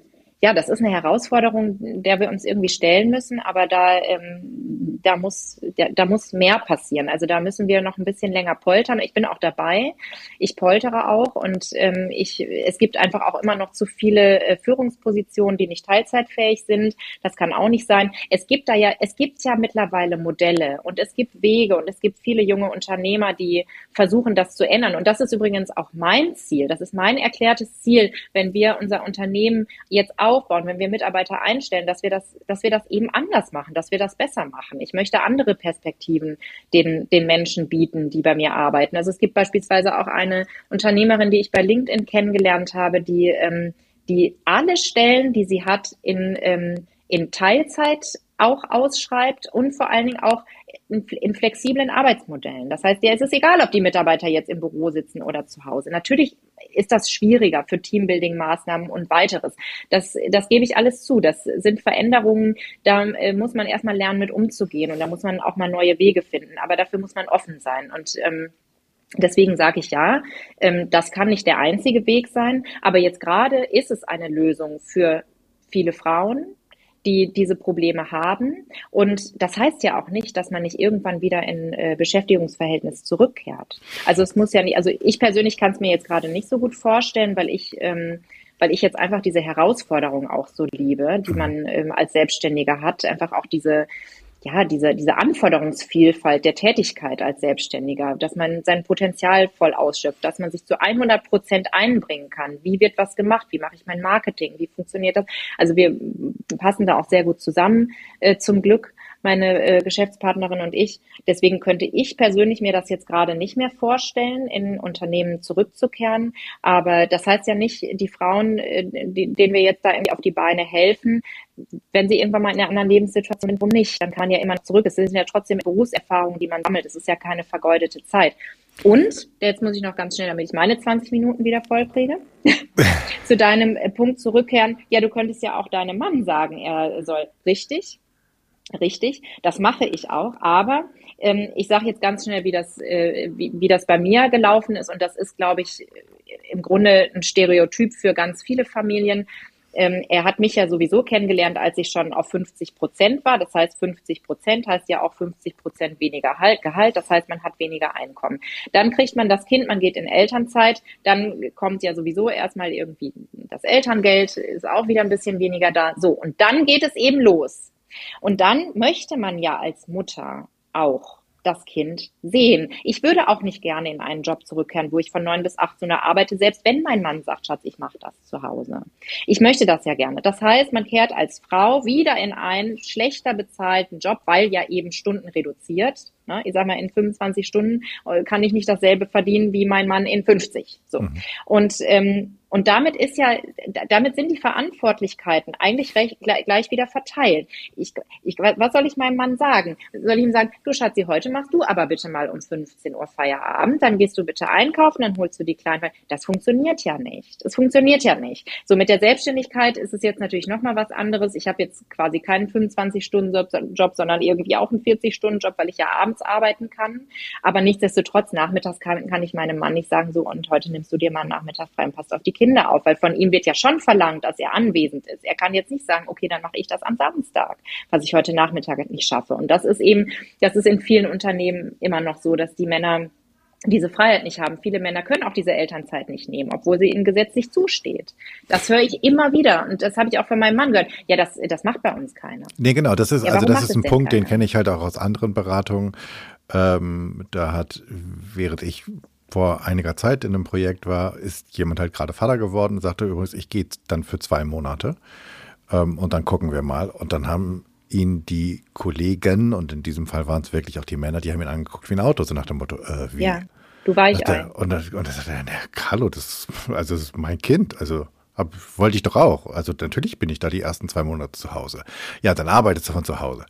ja, das ist eine Herausforderung, der wir uns irgendwie stellen müssen, aber da, ähm, da, muss, da, da muss mehr passieren. Also da müssen wir noch ein bisschen länger poltern. Ich bin auch dabei. Ich poltere auch und ähm, ich, es gibt einfach auch immer noch zu viele äh, Führungspositionen, die nicht teilzeitfähig sind. Das kann auch nicht sein. Es gibt da ja, es gibt ja mittlerweile Modelle und es gibt Wege und es gibt viele junge Unternehmer, die versuchen, das zu ändern. Und das ist übrigens auch mein Ziel. Das ist mein erklärtes Ziel, wenn wir unser Unternehmen jetzt aufbauen, wenn wir Mitarbeiter einstellen, dass wir das, dass wir das eben anders machen, dass wir das besser machen. Ich möchte andere Perspektiven den, den Menschen bieten, die bei mir arbeiten. Also es gibt beispielsweise auch eine Unternehmerin, die ich bei LinkedIn kennengelernt habe, die, ähm, die alle Stellen, die sie hat, in, ähm, in Teilzeit auch ausschreibt und vor allen Dingen auch in, in flexiblen Arbeitsmodellen. Das heißt, es ist egal, ob die Mitarbeiter jetzt im Büro sitzen oder zu Hause. Natürlich ist das schwieriger für Teambuilding-Maßnahmen und weiteres. Das, das gebe ich alles zu. Das sind Veränderungen, da äh, muss man erstmal lernen, mit umzugehen und da muss man auch mal neue Wege finden. Aber dafür muss man offen sein. Und ähm, Deswegen sage ich ja, ähm, das kann nicht der einzige Weg sein, aber jetzt gerade ist es eine Lösung für viele Frauen, die diese Probleme haben. Und das heißt ja auch nicht, dass man nicht irgendwann wieder in äh, Beschäftigungsverhältnis zurückkehrt. Also es muss ja nicht, also ich persönlich kann es mir jetzt gerade nicht so gut vorstellen, weil ich ähm, weil ich jetzt einfach diese Herausforderung auch so liebe, die man ähm, als Selbstständiger hat, einfach auch diese ja, diese, diese Anforderungsvielfalt der Tätigkeit als Selbstständiger, dass man sein Potenzial voll ausschöpft, dass man sich zu 100 Prozent einbringen kann. Wie wird was gemacht? Wie mache ich mein Marketing? Wie funktioniert das? Also wir passen da auch sehr gut zusammen, äh, zum Glück meine äh, Geschäftspartnerin und ich. Deswegen könnte ich persönlich mir das jetzt gerade nicht mehr vorstellen, in Unternehmen zurückzukehren. Aber das heißt ja nicht, die Frauen, äh, die, denen wir jetzt da irgendwie auf die Beine helfen, wenn sie irgendwann mal in einer anderen Lebenssituation sind, wo nicht, dann kann ja immer zurück. Es sind ja trotzdem Berufserfahrungen, die man sammelt. Es ist ja keine vergeudete Zeit. Und, jetzt muss ich noch ganz schnell, damit ich meine 20 Minuten wieder vollkriege, zu deinem äh, Punkt zurückkehren. Ja, du könntest ja auch deinem Mann sagen, er soll richtig. Richtig, das mache ich auch, aber ähm, ich sage jetzt ganz schnell, wie das, äh, wie, wie das bei mir gelaufen ist und das ist, glaube ich, im Grunde ein Stereotyp für ganz viele Familien. Ähm, er hat mich ja sowieso kennengelernt, als ich schon auf 50 Prozent war. Das heißt, 50 Prozent heißt ja auch 50 Prozent weniger halt, Gehalt. Das heißt, man hat weniger Einkommen. Dann kriegt man das Kind, man geht in Elternzeit. Dann kommt ja sowieso erstmal irgendwie das Elterngeld, ist auch wieder ein bisschen weniger da. So, und dann geht es eben los. Und dann möchte man ja als Mutter auch das Kind sehen. Ich würde auch nicht gerne in einen Job zurückkehren, wo ich von neun bis 18 Uhr arbeite, selbst wenn mein Mann sagt, Schatz, ich mache das zu Hause. Ich möchte das ja gerne. Das heißt, man kehrt als Frau wieder in einen schlechter bezahlten Job, weil ja eben Stunden reduziert. Ne? Ich sage mal, in 25 Stunden äh, kann ich nicht dasselbe verdienen wie mein Mann in 50. So. Mhm. Und ähm, und damit ist ja, damit sind die Verantwortlichkeiten eigentlich recht, gleich wieder verteilt. Ich, ich, was soll ich meinem Mann sagen? Soll ich ihm sagen, du Schatzi, heute machst du aber bitte mal um 15 Uhr Feierabend, dann gehst du bitte einkaufen, dann holst du die Kleinen. Das funktioniert ja nicht. Es funktioniert ja nicht. So mit der Selbstständigkeit ist es jetzt natürlich nochmal was anderes. Ich habe jetzt quasi keinen 25-Stunden-Job, sondern irgendwie auch einen 40-Stunden-Job, weil ich ja abends arbeiten kann. Aber nichtsdestotrotz, nachmittags kann, kann ich meinem Mann nicht sagen, so und heute nimmst du dir mal einen Nachmittag frei und passt auf die Kinder auf, weil von ihm wird ja schon verlangt, dass er anwesend ist. Er kann jetzt nicht sagen, okay, dann mache ich das am Samstag, was ich heute Nachmittag nicht schaffe. Und das ist eben, das ist in vielen Unternehmen immer noch so, dass die Männer diese Freiheit nicht haben. Viele Männer können auch diese Elternzeit nicht nehmen, obwohl sie ihnen gesetzlich zusteht. Das höre ich immer wieder und das habe ich auch von meinem Mann gehört. Ja, das, das macht bei uns keiner. Nee, genau, das ist, ja, also das ist ein Punkt, keiner? den kenne ich halt auch aus anderen Beratungen. Ähm, da hat, während ich vor einiger Zeit in einem Projekt war, ist jemand halt gerade Vater geworden und sagte übrigens, ich gehe dann für zwei Monate ähm, und dann gucken wir mal. Und dann haben ihn die Kollegen, und in diesem Fall waren es wirklich auch die Männer, die haben ihn angeguckt wie ein Auto, so nach dem Motto, äh, wie? Ja, du weißt ein. Und dann, sagte er, Carlo, das, also das ist mein Kind, also hab, wollte ich doch auch. Also natürlich bin ich da die ersten zwei Monate zu Hause. Ja, dann arbeitest du von zu Hause.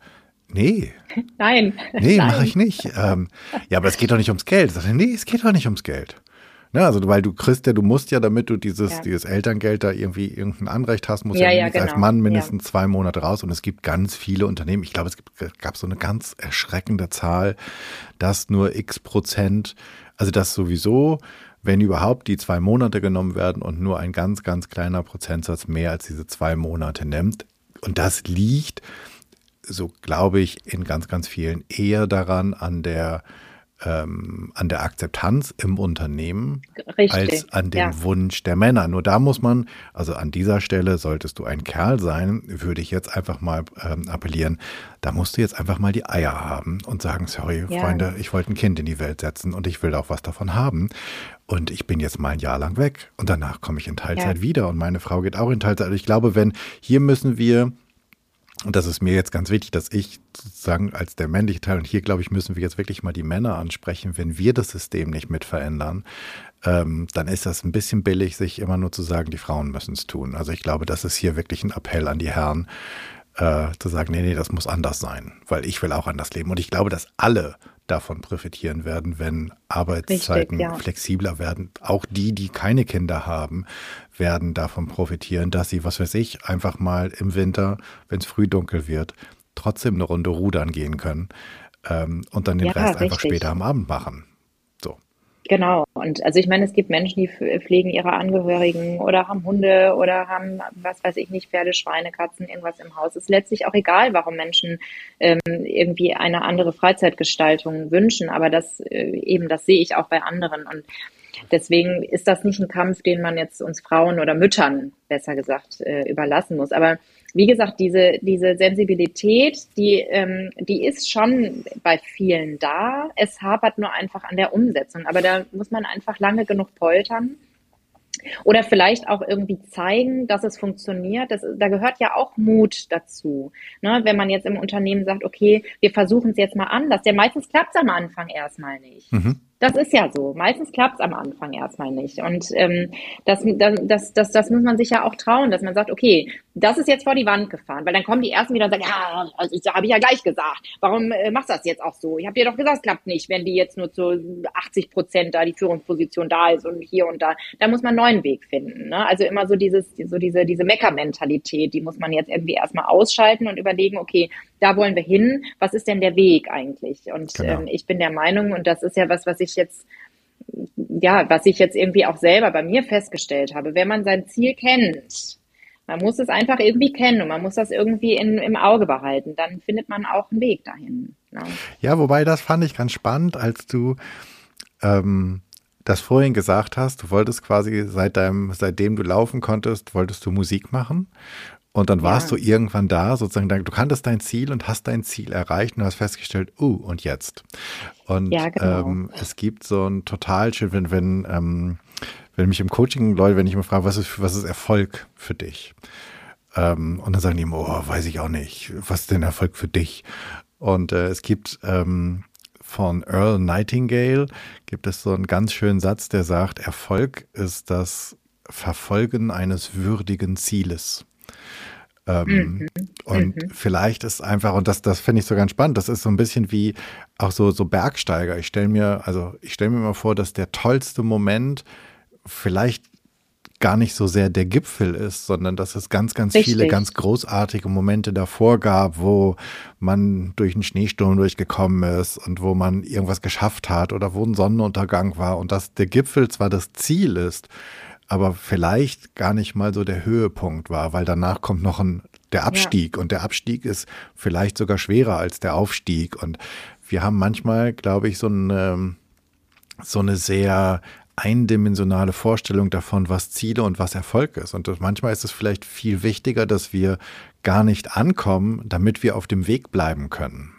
Nee. Nein. Nee, mache ich nicht. Ähm, ja, aber es geht doch nicht ums Geld. Sag ich, nee, es geht doch nicht ums Geld. Ne, also weil du kriegst ja, du musst ja, damit du dieses, ja. dieses Elterngeld da irgendwie irgendein Anrecht hast, musst ja, ja, genau. als Mann mindestens ja. zwei Monate raus. Und es gibt ganz viele Unternehmen, ich glaube, es gibt, gab so eine ganz erschreckende Zahl, dass nur x Prozent, also dass sowieso, wenn überhaupt die zwei Monate genommen werden und nur ein ganz, ganz kleiner Prozentsatz mehr als diese zwei Monate nimmt. Und das liegt so glaube ich, in ganz, ganz vielen eher daran an der ähm, an der Akzeptanz im Unternehmen Richtig, als an dem ja. Wunsch der Männer. Nur da muss man, also an dieser Stelle solltest du ein Kerl sein, würde ich jetzt einfach mal ähm, appellieren, da musst du jetzt einfach mal die Eier haben und sagen, sorry, ja. Freunde, ich wollte ein Kind in die Welt setzen und ich will auch was davon haben. Und ich bin jetzt mal ein Jahr lang weg und danach komme ich in Teilzeit ja. wieder und meine Frau geht auch in Teilzeit. Also ich glaube, wenn hier müssen wir und das ist mir jetzt ganz wichtig, dass ich sozusagen als der männliche Teil, und hier glaube ich, müssen wir jetzt wirklich mal die Männer ansprechen, wenn wir das System nicht mit verändern, ähm, dann ist das ein bisschen billig, sich immer nur zu sagen, die Frauen müssen es tun. Also ich glaube, das ist hier wirklich ein Appell an die Herren, äh, zu sagen, nee, nee, das muss anders sein, weil ich will auch anders leben. Und ich glaube, dass alle davon profitieren werden, wenn Arbeitszeiten Richtig, ja. flexibler werden. Auch die, die keine Kinder haben, werden davon profitieren, dass sie, was weiß ich, einfach mal im Winter, wenn es früh dunkel wird, trotzdem eine Runde rudern gehen können ähm, und dann den ja, Rest richtig. einfach später am Abend machen. Genau. Und also ich meine, es gibt Menschen, die pflegen ihre Angehörigen oder haben Hunde oder haben, was weiß ich nicht, Pferde, Schweine, Katzen, irgendwas im Haus. Ist letztlich auch egal, warum Menschen ähm, irgendwie eine andere Freizeitgestaltung wünschen. Aber das äh, eben, das sehe ich auch bei anderen. Und deswegen ist das nicht ein Kampf, den man jetzt uns Frauen oder Müttern, besser gesagt, äh, überlassen muss. Aber wie gesagt, diese, diese Sensibilität, die, ähm, die ist schon bei vielen da. Es hapert nur einfach an der Umsetzung. Aber da muss man einfach lange genug poltern. Oder vielleicht auch irgendwie zeigen, dass es funktioniert. Das, da gehört ja auch Mut dazu. Ne? Wenn man jetzt im Unternehmen sagt, okay, wir versuchen es jetzt mal anders. Ja, meistens klappt es am Anfang erstmal nicht. Mhm. Das ist ja so. Meistens klappt es am Anfang erstmal nicht. Und ähm, das, das, das, das muss man sich ja auch trauen, dass man sagt, okay, das ist jetzt vor die Wand gefahren. Weil dann kommen die Ersten wieder und sagen, ja, also ich habe ich ja gleich gesagt. Warum äh, machst du das jetzt auch so? Ich habe dir doch gesagt, es klappt nicht, wenn die jetzt nur zu 80 Prozent da die Führungsposition da ist und hier und da. Da muss man einen neuen Weg finden. Ne? Also immer so dieses, so diese, diese Mecker-Mentalität, die muss man jetzt irgendwie erstmal ausschalten und überlegen, okay, da wollen wir hin. Was ist denn der Weg eigentlich? Und genau. ähm, ich bin der Meinung, und das ist ja was, was ich jetzt ja, was ich jetzt irgendwie auch selber bei mir festgestellt habe, wenn man sein Ziel kennt, man muss es einfach irgendwie kennen und man muss das irgendwie in, im Auge behalten, dann findet man auch einen Weg dahin. Ne? Ja, wobei das fand ich ganz spannend, als du ähm, das vorhin gesagt hast, du wolltest quasi seit deinem, seitdem du laufen konntest, wolltest du Musik machen. Und dann warst ja. du irgendwann da, sozusagen, du kanntest dein Ziel und hast dein Ziel erreicht und hast festgestellt, uh, und jetzt. Und ja, genau. ähm, es gibt so ein total schön, wenn, wenn, ähm, wenn mich im Coaching Leute, wenn ich immer frage, was ist, was ist Erfolg für dich? Ähm, und dann sagen die immer, oh, weiß ich auch nicht, was ist denn Erfolg für dich? Und äh, es gibt ähm, von Earl Nightingale gibt es so einen ganz schönen Satz, der sagt, Erfolg ist das Verfolgen eines würdigen Zieles. Ähm, mhm. Und mhm. vielleicht ist einfach, und das, das finde ich so ganz spannend, das ist so ein bisschen wie auch so, so Bergsteiger. Ich stelle mir, also ich stelle mir mal vor, dass der tollste Moment vielleicht gar nicht so sehr der Gipfel ist, sondern dass es ganz, ganz Richtig. viele ganz großartige Momente davor gab, wo man durch einen Schneesturm durchgekommen ist und wo man irgendwas geschafft hat oder wo ein Sonnenuntergang war und dass der Gipfel zwar das Ziel ist, aber vielleicht gar nicht mal so der Höhepunkt war, weil danach kommt noch ein, der Abstieg ja. und der Abstieg ist vielleicht sogar schwerer als der Aufstieg und wir haben manchmal, glaube ich, so eine, so eine sehr eindimensionale Vorstellung davon, was Ziele und was Erfolg ist. Und manchmal ist es vielleicht viel wichtiger, dass wir gar nicht ankommen, damit wir auf dem Weg bleiben können.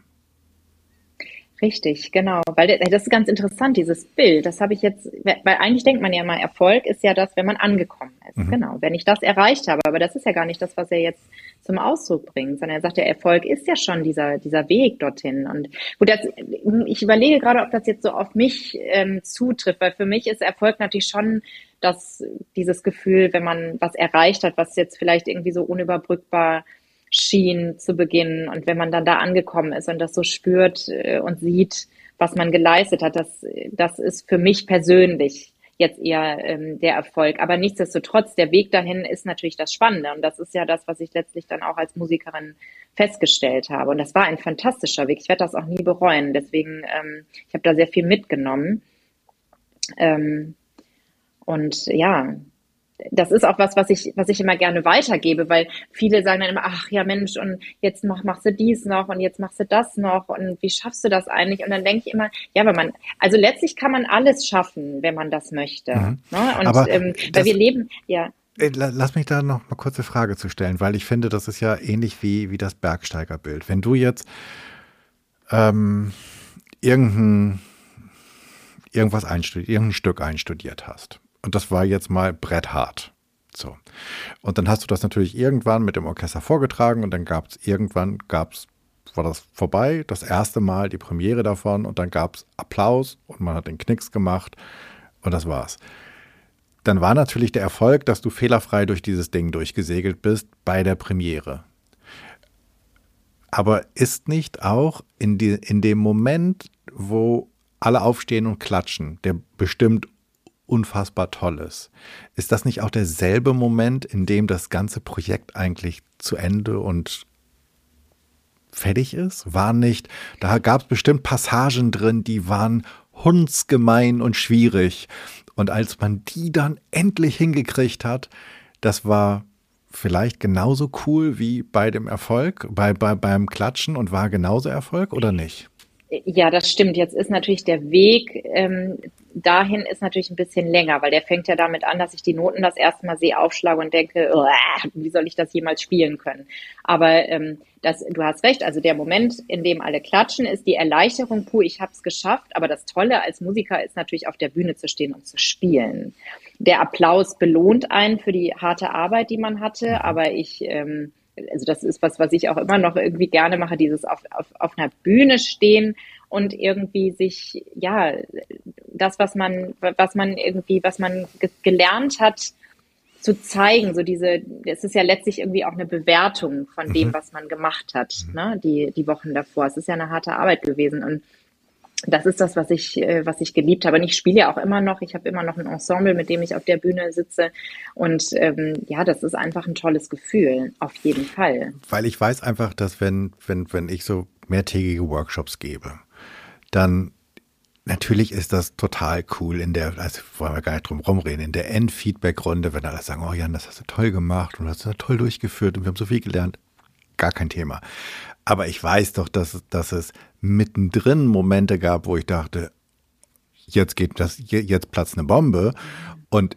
Richtig, genau. Weil das ist ganz interessant, dieses Bild. Das habe ich jetzt, weil eigentlich denkt man ja mal, Erfolg ist ja das, wenn man angekommen ist. Mhm. Genau. Wenn ich das erreicht habe. Aber das ist ja gar nicht das, was er jetzt zum Ausdruck bringt, sondern er sagt, der Erfolg ist ja schon dieser, dieser Weg dorthin. Und gut, das, ich überlege gerade, ob das jetzt so auf mich ähm, zutrifft, weil für mich ist Erfolg natürlich schon das, dieses Gefühl, wenn man was erreicht hat, was jetzt vielleicht irgendwie so unüberbrückbar schien zu Beginn. Und wenn man dann da angekommen ist und das so spürt äh, und sieht, was man geleistet hat, das, das ist für mich persönlich jetzt eher ähm, der Erfolg. Aber nichtsdestotrotz, der Weg dahin ist natürlich das Spannende. Und das ist ja das, was ich letztlich dann auch als Musikerin festgestellt habe. Und das war ein fantastischer Weg. Ich werde das auch nie bereuen. Deswegen, ähm, ich habe da sehr viel mitgenommen. Ähm, und ja, das ist auch was, was ich, was ich immer gerne weitergebe, weil viele sagen dann immer, ach ja Mensch, und jetzt mach, machst du dies noch und jetzt machst du das noch und wie schaffst du das eigentlich? Und dann denke ich immer, ja, wenn man, also letztlich kann man alles schaffen, wenn man das möchte. Mhm. Ne? Und Aber ähm, weil wir leben, ja. Lass mich da noch mal kurze Frage zu stellen, weil ich finde, das ist ja ähnlich wie, wie das Bergsteigerbild. Wenn du jetzt ähm, irgendein, irgendwas einstudiert, irgendein Stück einstudiert hast und das war jetzt mal bretthart. So. Und dann hast du das natürlich irgendwann mit dem Orchester vorgetragen und dann gab es irgendwann, gab's, war das vorbei, das erste Mal die Premiere davon und dann gab es Applaus und man hat den Knicks gemacht und das war's. Dann war natürlich der Erfolg, dass du fehlerfrei durch dieses Ding durchgesegelt bist bei der Premiere. Aber ist nicht auch in, die, in dem Moment, wo alle aufstehen und klatschen, der bestimmt unfassbar Tolles. Ist das nicht auch derselbe Moment, in dem das ganze Projekt eigentlich zu Ende und fertig ist? War nicht, da gab es bestimmt Passagen drin, die waren hundsgemein und schwierig. Und als man die dann endlich hingekriegt hat, das war vielleicht genauso cool wie bei dem Erfolg, bei, bei, beim Klatschen und war genauso Erfolg oder nicht? Ja, das stimmt. Jetzt ist natürlich der Weg ähm, dahin ist natürlich ein bisschen länger, weil der fängt ja damit an, dass ich die Noten das erste Mal sehe, aufschlage und denke, wie soll ich das jemals spielen können? Aber ähm, das, du hast recht, also der Moment, in dem alle klatschen, ist die Erleichterung, puh, ich habe es geschafft. Aber das Tolle als Musiker ist natürlich auf der Bühne zu stehen und zu spielen. Der Applaus belohnt einen für die harte Arbeit, die man hatte, mhm. aber ich ähm, also das ist was, was ich auch immer noch irgendwie gerne mache, dieses auf, auf, auf einer Bühne stehen und irgendwie sich, ja, das, was man, was man irgendwie, was man gelernt hat, zu zeigen, so diese, es ist ja letztlich irgendwie auch eine Bewertung von dem, mhm. was man gemacht hat, mhm. ne, die, die Wochen davor. Es ist ja eine harte Arbeit gewesen und das ist das, was ich, äh, was ich geliebt habe. Und ich spiele ja auch immer noch. Ich habe immer noch ein Ensemble, mit dem ich auf der Bühne sitze. Und ähm, ja, das ist einfach ein tolles Gefühl, auf jeden Fall. Weil ich weiß einfach, dass wenn, wenn, wenn ich so mehrtägige Workshops gebe, dann Natürlich ist das total cool in der, also wollen wir gar nicht drum rumreden, in der Endfeedback-Runde, wenn alle sagen, oh Jan, das hast du toll gemacht und hast du toll durchgeführt und wir haben so viel gelernt. Gar kein Thema. Aber ich weiß doch, dass, dass es mittendrin Momente gab, wo ich dachte, jetzt geht das, jetzt platzt eine Bombe. Und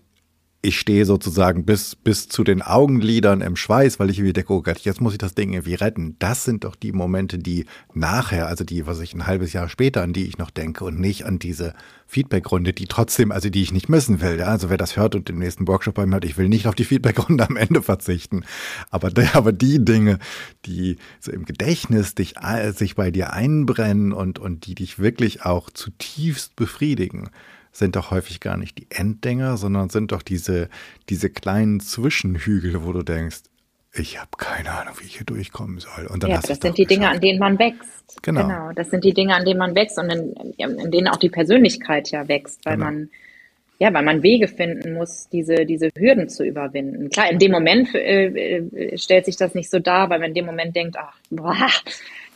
ich stehe sozusagen bis, bis zu den Augenlidern im Schweiß, weil ich irgendwie denke, oh Gott, jetzt muss ich das Ding irgendwie retten. Das sind doch die Momente, die nachher, also die, was ich ein halbes Jahr später, an die ich noch denke und nicht an diese Feedbackrunde, die trotzdem, also die ich nicht missen will. Ja? Also wer das hört und den nächsten Workshop bei mir hat, ich will nicht auf die Feedbackrunde am Ende verzichten. Aber, aber die Dinge, die so im Gedächtnis dich, äh, sich bei dir einbrennen und, und die dich wirklich auch zutiefst befriedigen, sind doch häufig gar nicht die Enddinger, sondern sind doch diese, diese kleinen Zwischenhügel, wo du denkst, ich habe keine Ahnung, wie ich hier durchkommen soll. Und dann ja, das sind die Dinge, an denen man wächst. Genau. genau. Das sind die Dinge, an denen man wächst und in, in denen auch die Persönlichkeit ja wächst, weil genau. man ja, weil man Wege finden muss, diese, diese Hürden zu überwinden. Klar, in dem Moment äh, äh, stellt sich das nicht so dar, weil man in dem Moment denkt, ach, boah,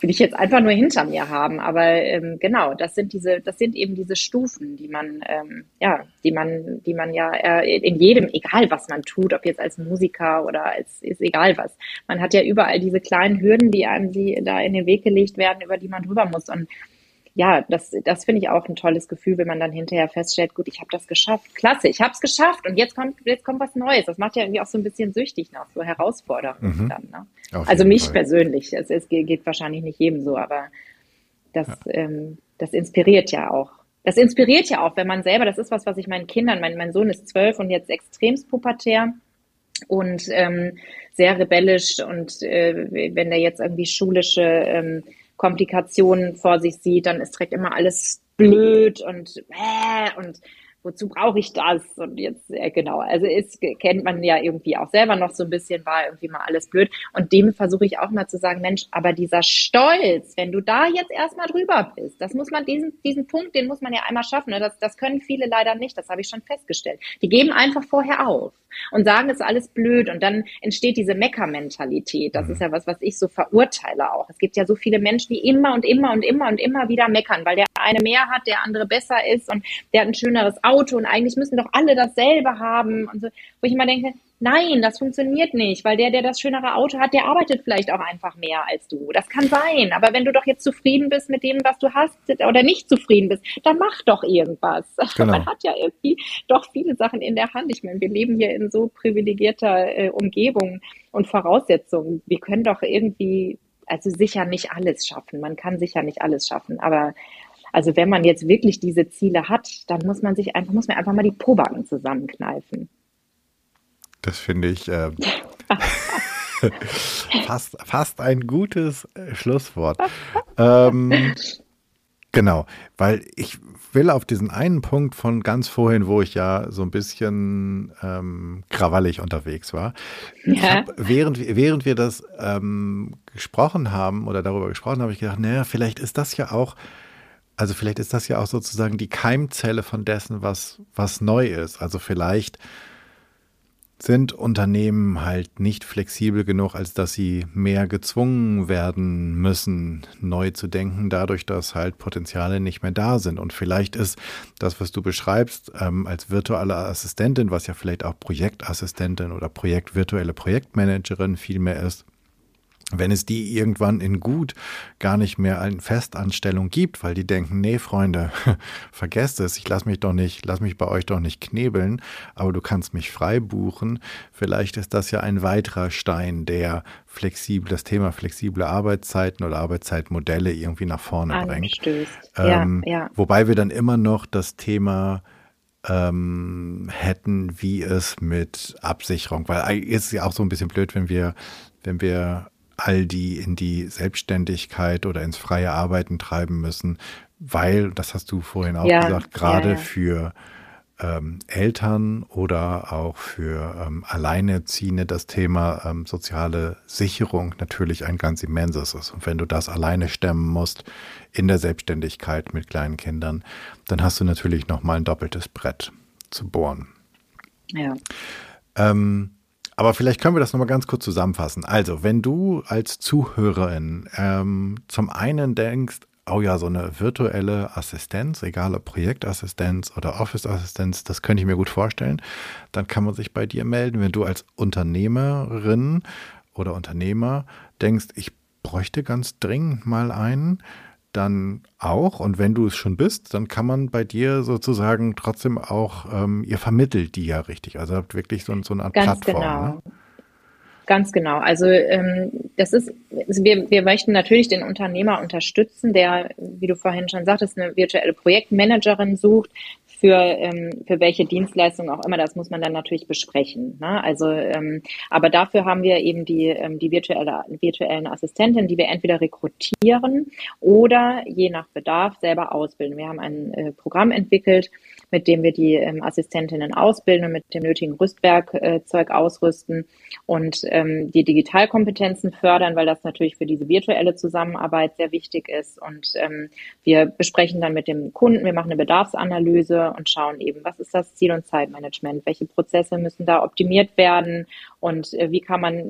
will ich jetzt einfach nur hinter mir haben. Aber ähm, genau, das sind diese, das sind eben diese Stufen, die man, ähm, ja, die man, die man ja äh, in jedem, egal was man tut, ob jetzt als Musiker oder als ist egal was. Man hat ja überall diese kleinen Hürden, die einem die da in den Weg gelegt werden, über die man drüber muss. Und ja, das, das finde ich auch ein tolles Gefühl, wenn man dann hinterher feststellt, gut, ich habe das geschafft, klasse, ich habe es geschafft und jetzt kommt, jetzt kommt was Neues. Das macht ja irgendwie auch so ein bisschen süchtig nach, so herausfordernd mhm. dann. Ne? Also mich Fall. persönlich, es, es, geht wahrscheinlich nicht jedem so, aber das, ja. ähm, das inspiriert ja auch. Das inspiriert ja auch, wenn man selber, das ist was, was ich meinen Kindern, mein, mein Sohn ist zwölf und jetzt extremst pubertär und ähm, sehr rebellisch und äh, wenn der jetzt irgendwie schulische ähm, Komplikationen vor sich sieht, dann ist direkt immer alles blöd und äh, und wozu brauche ich das? Und jetzt, äh, genau, also ist, kennt man ja irgendwie auch selber noch so ein bisschen, war irgendwie mal alles blöd. Und dem versuche ich auch mal zu sagen, Mensch, aber dieser Stolz, wenn du da jetzt erstmal drüber bist, das muss man, diesen, diesen Punkt, den muss man ja einmal schaffen. Ne? Das, das können viele leider nicht, das habe ich schon festgestellt. Die geben einfach vorher auf und sagen, es ist alles blöd und dann entsteht diese Mecker-Mentalität. Das mhm. ist ja was, was ich so verurteile auch. Es gibt ja so viele Menschen, die immer und immer und immer und immer wieder meckern, weil der eine mehr hat, der andere besser ist und der hat ein schöneres Auto und eigentlich müssen doch alle dasselbe haben und so, wo ich immer denke, Nein, das funktioniert nicht, weil der, der das schönere Auto hat, der arbeitet vielleicht auch einfach mehr als du. Das kann sein. Aber wenn du doch jetzt zufrieden bist mit dem, was du hast oder nicht zufrieden bist, dann mach doch irgendwas. Genau. Man hat ja irgendwie doch viele Sachen in der Hand. Ich meine, wir leben hier in so privilegierter äh, Umgebung und Voraussetzungen. Wir können doch irgendwie, also sicher nicht alles schaffen. Man kann sicher nicht alles schaffen. Aber also wenn man jetzt wirklich diese Ziele hat, dann muss man sich einfach, muss man einfach mal die Probacken zusammenkneifen. Das finde ich äh, fast, fast ein gutes äh, Schlusswort. Ähm, genau, weil ich will auf diesen einen Punkt von ganz vorhin, wo ich ja so ein bisschen ähm, krawallig unterwegs war. Ja. Hab, während, während wir das ähm, gesprochen haben oder darüber gesprochen haben, habe ich gedacht, naja, vielleicht ist das ja auch, also vielleicht ist das ja auch sozusagen die Keimzelle von dessen, was, was neu ist. Also vielleicht sind Unternehmen halt nicht flexibel genug, als dass sie mehr gezwungen werden müssen, neu zu denken, dadurch, dass halt Potenziale nicht mehr da sind. Und vielleicht ist das, was du beschreibst, ähm, als virtuelle Assistentin, was ja vielleicht auch Projektassistentin oder Projekt, virtuelle Projektmanagerin vielmehr ist, wenn es die irgendwann in gut gar nicht mehr eine Festanstellung gibt, weil die denken, nee, Freunde, vergesst es, ich lass mich doch nicht, lass mich bei euch doch nicht knebeln, aber du kannst mich frei buchen. Vielleicht ist das ja ein weiterer Stein, der flexibel, das Thema flexible Arbeitszeiten oder Arbeitszeitmodelle irgendwie nach vorne bringt. Ähm, ja, ja. Wobei wir dann immer noch das Thema ähm, hätten, wie es mit Absicherung, weil es ist ja auch so ein bisschen blöd, wenn wir, wenn wir all die in die Selbstständigkeit oder ins freie Arbeiten treiben müssen, weil, das hast du vorhin auch ja, gesagt, gerade ja, ja. für ähm, Eltern oder auch für ähm, Alleinerziehende das Thema ähm, soziale Sicherung natürlich ein ganz immenses ist. Und wenn du das alleine stemmen musst in der Selbstständigkeit mit kleinen Kindern, dann hast du natürlich nochmal ein doppeltes Brett zu bohren. Ja. Ähm, aber vielleicht können wir das nochmal ganz kurz zusammenfassen. Also, wenn du als Zuhörerin ähm, zum einen denkst, oh ja, so eine virtuelle Assistenz, egal ob Projektassistenz oder Office-Assistenz, das könnte ich mir gut vorstellen, dann kann man sich bei dir melden. Wenn du als Unternehmerin oder Unternehmer denkst, ich bräuchte ganz dringend mal einen, dann auch? Und wenn du es schon bist, dann kann man bei dir sozusagen trotzdem auch, ähm, ihr vermittelt die ja richtig. Also habt wirklich so, so eine Art Ganz Plattform. genau. Ne? Ganz genau. Also ähm, das ist, also wir, wir möchten natürlich den Unternehmer unterstützen, der, wie du vorhin schon sagtest, eine virtuelle Projektmanagerin sucht für, ähm, für welche Dienstleistung auch immer. Das muss man dann natürlich besprechen. Ne? Also, ähm, aber dafür haben wir eben die, ähm, die virtuelle, virtuellen Assistenten, die wir entweder rekrutieren oder je nach Bedarf selber ausbilden. Wir haben ein äh, Programm entwickelt, mit dem wir die ähm, Assistentinnen ausbilden und mit dem nötigen Rüstwerkzeug äh, ausrüsten und ähm, die Digitalkompetenzen fördern, weil das natürlich für diese virtuelle Zusammenarbeit sehr wichtig ist. Und ähm, wir besprechen dann mit dem Kunden, wir machen eine Bedarfsanalyse und schauen eben, was ist das Ziel- und Zeitmanagement, welche Prozesse müssen da optimiert werden und äh, wie kann man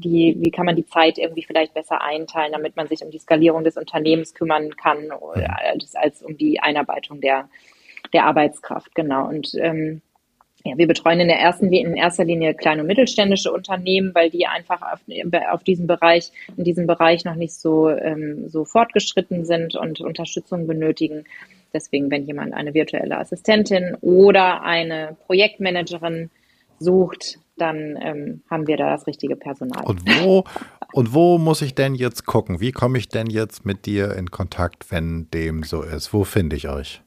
die, wie kann man die Zeit irgendwie vielleicht besser einteilen, damit man sich um die Skalierung des Unternehmens kümmern kann, als, als um die Einarbeitung der der Arbeitskraft, genau. Und ähm, ja, wir betreuen in der ersten in erster Linie kleine und mittelständische Unternehmen, weil die einfach auf, auf diesem Bereich, in diesem Bereich noch nicht so, ähm, so fortgeschritten sind und Unterstützung benötigen. Deswegen, wenn jemand eine virtuelle Assistentin oder eine Projektmanagerin sucht, dann ähm, haben wir da das richtige Personal. Und wo, und wo muss ich denn jetzt gucken? Wie komme ich denn jetzt mit dir in Kontakt, wenn dem so ist? Wo finde ich euch?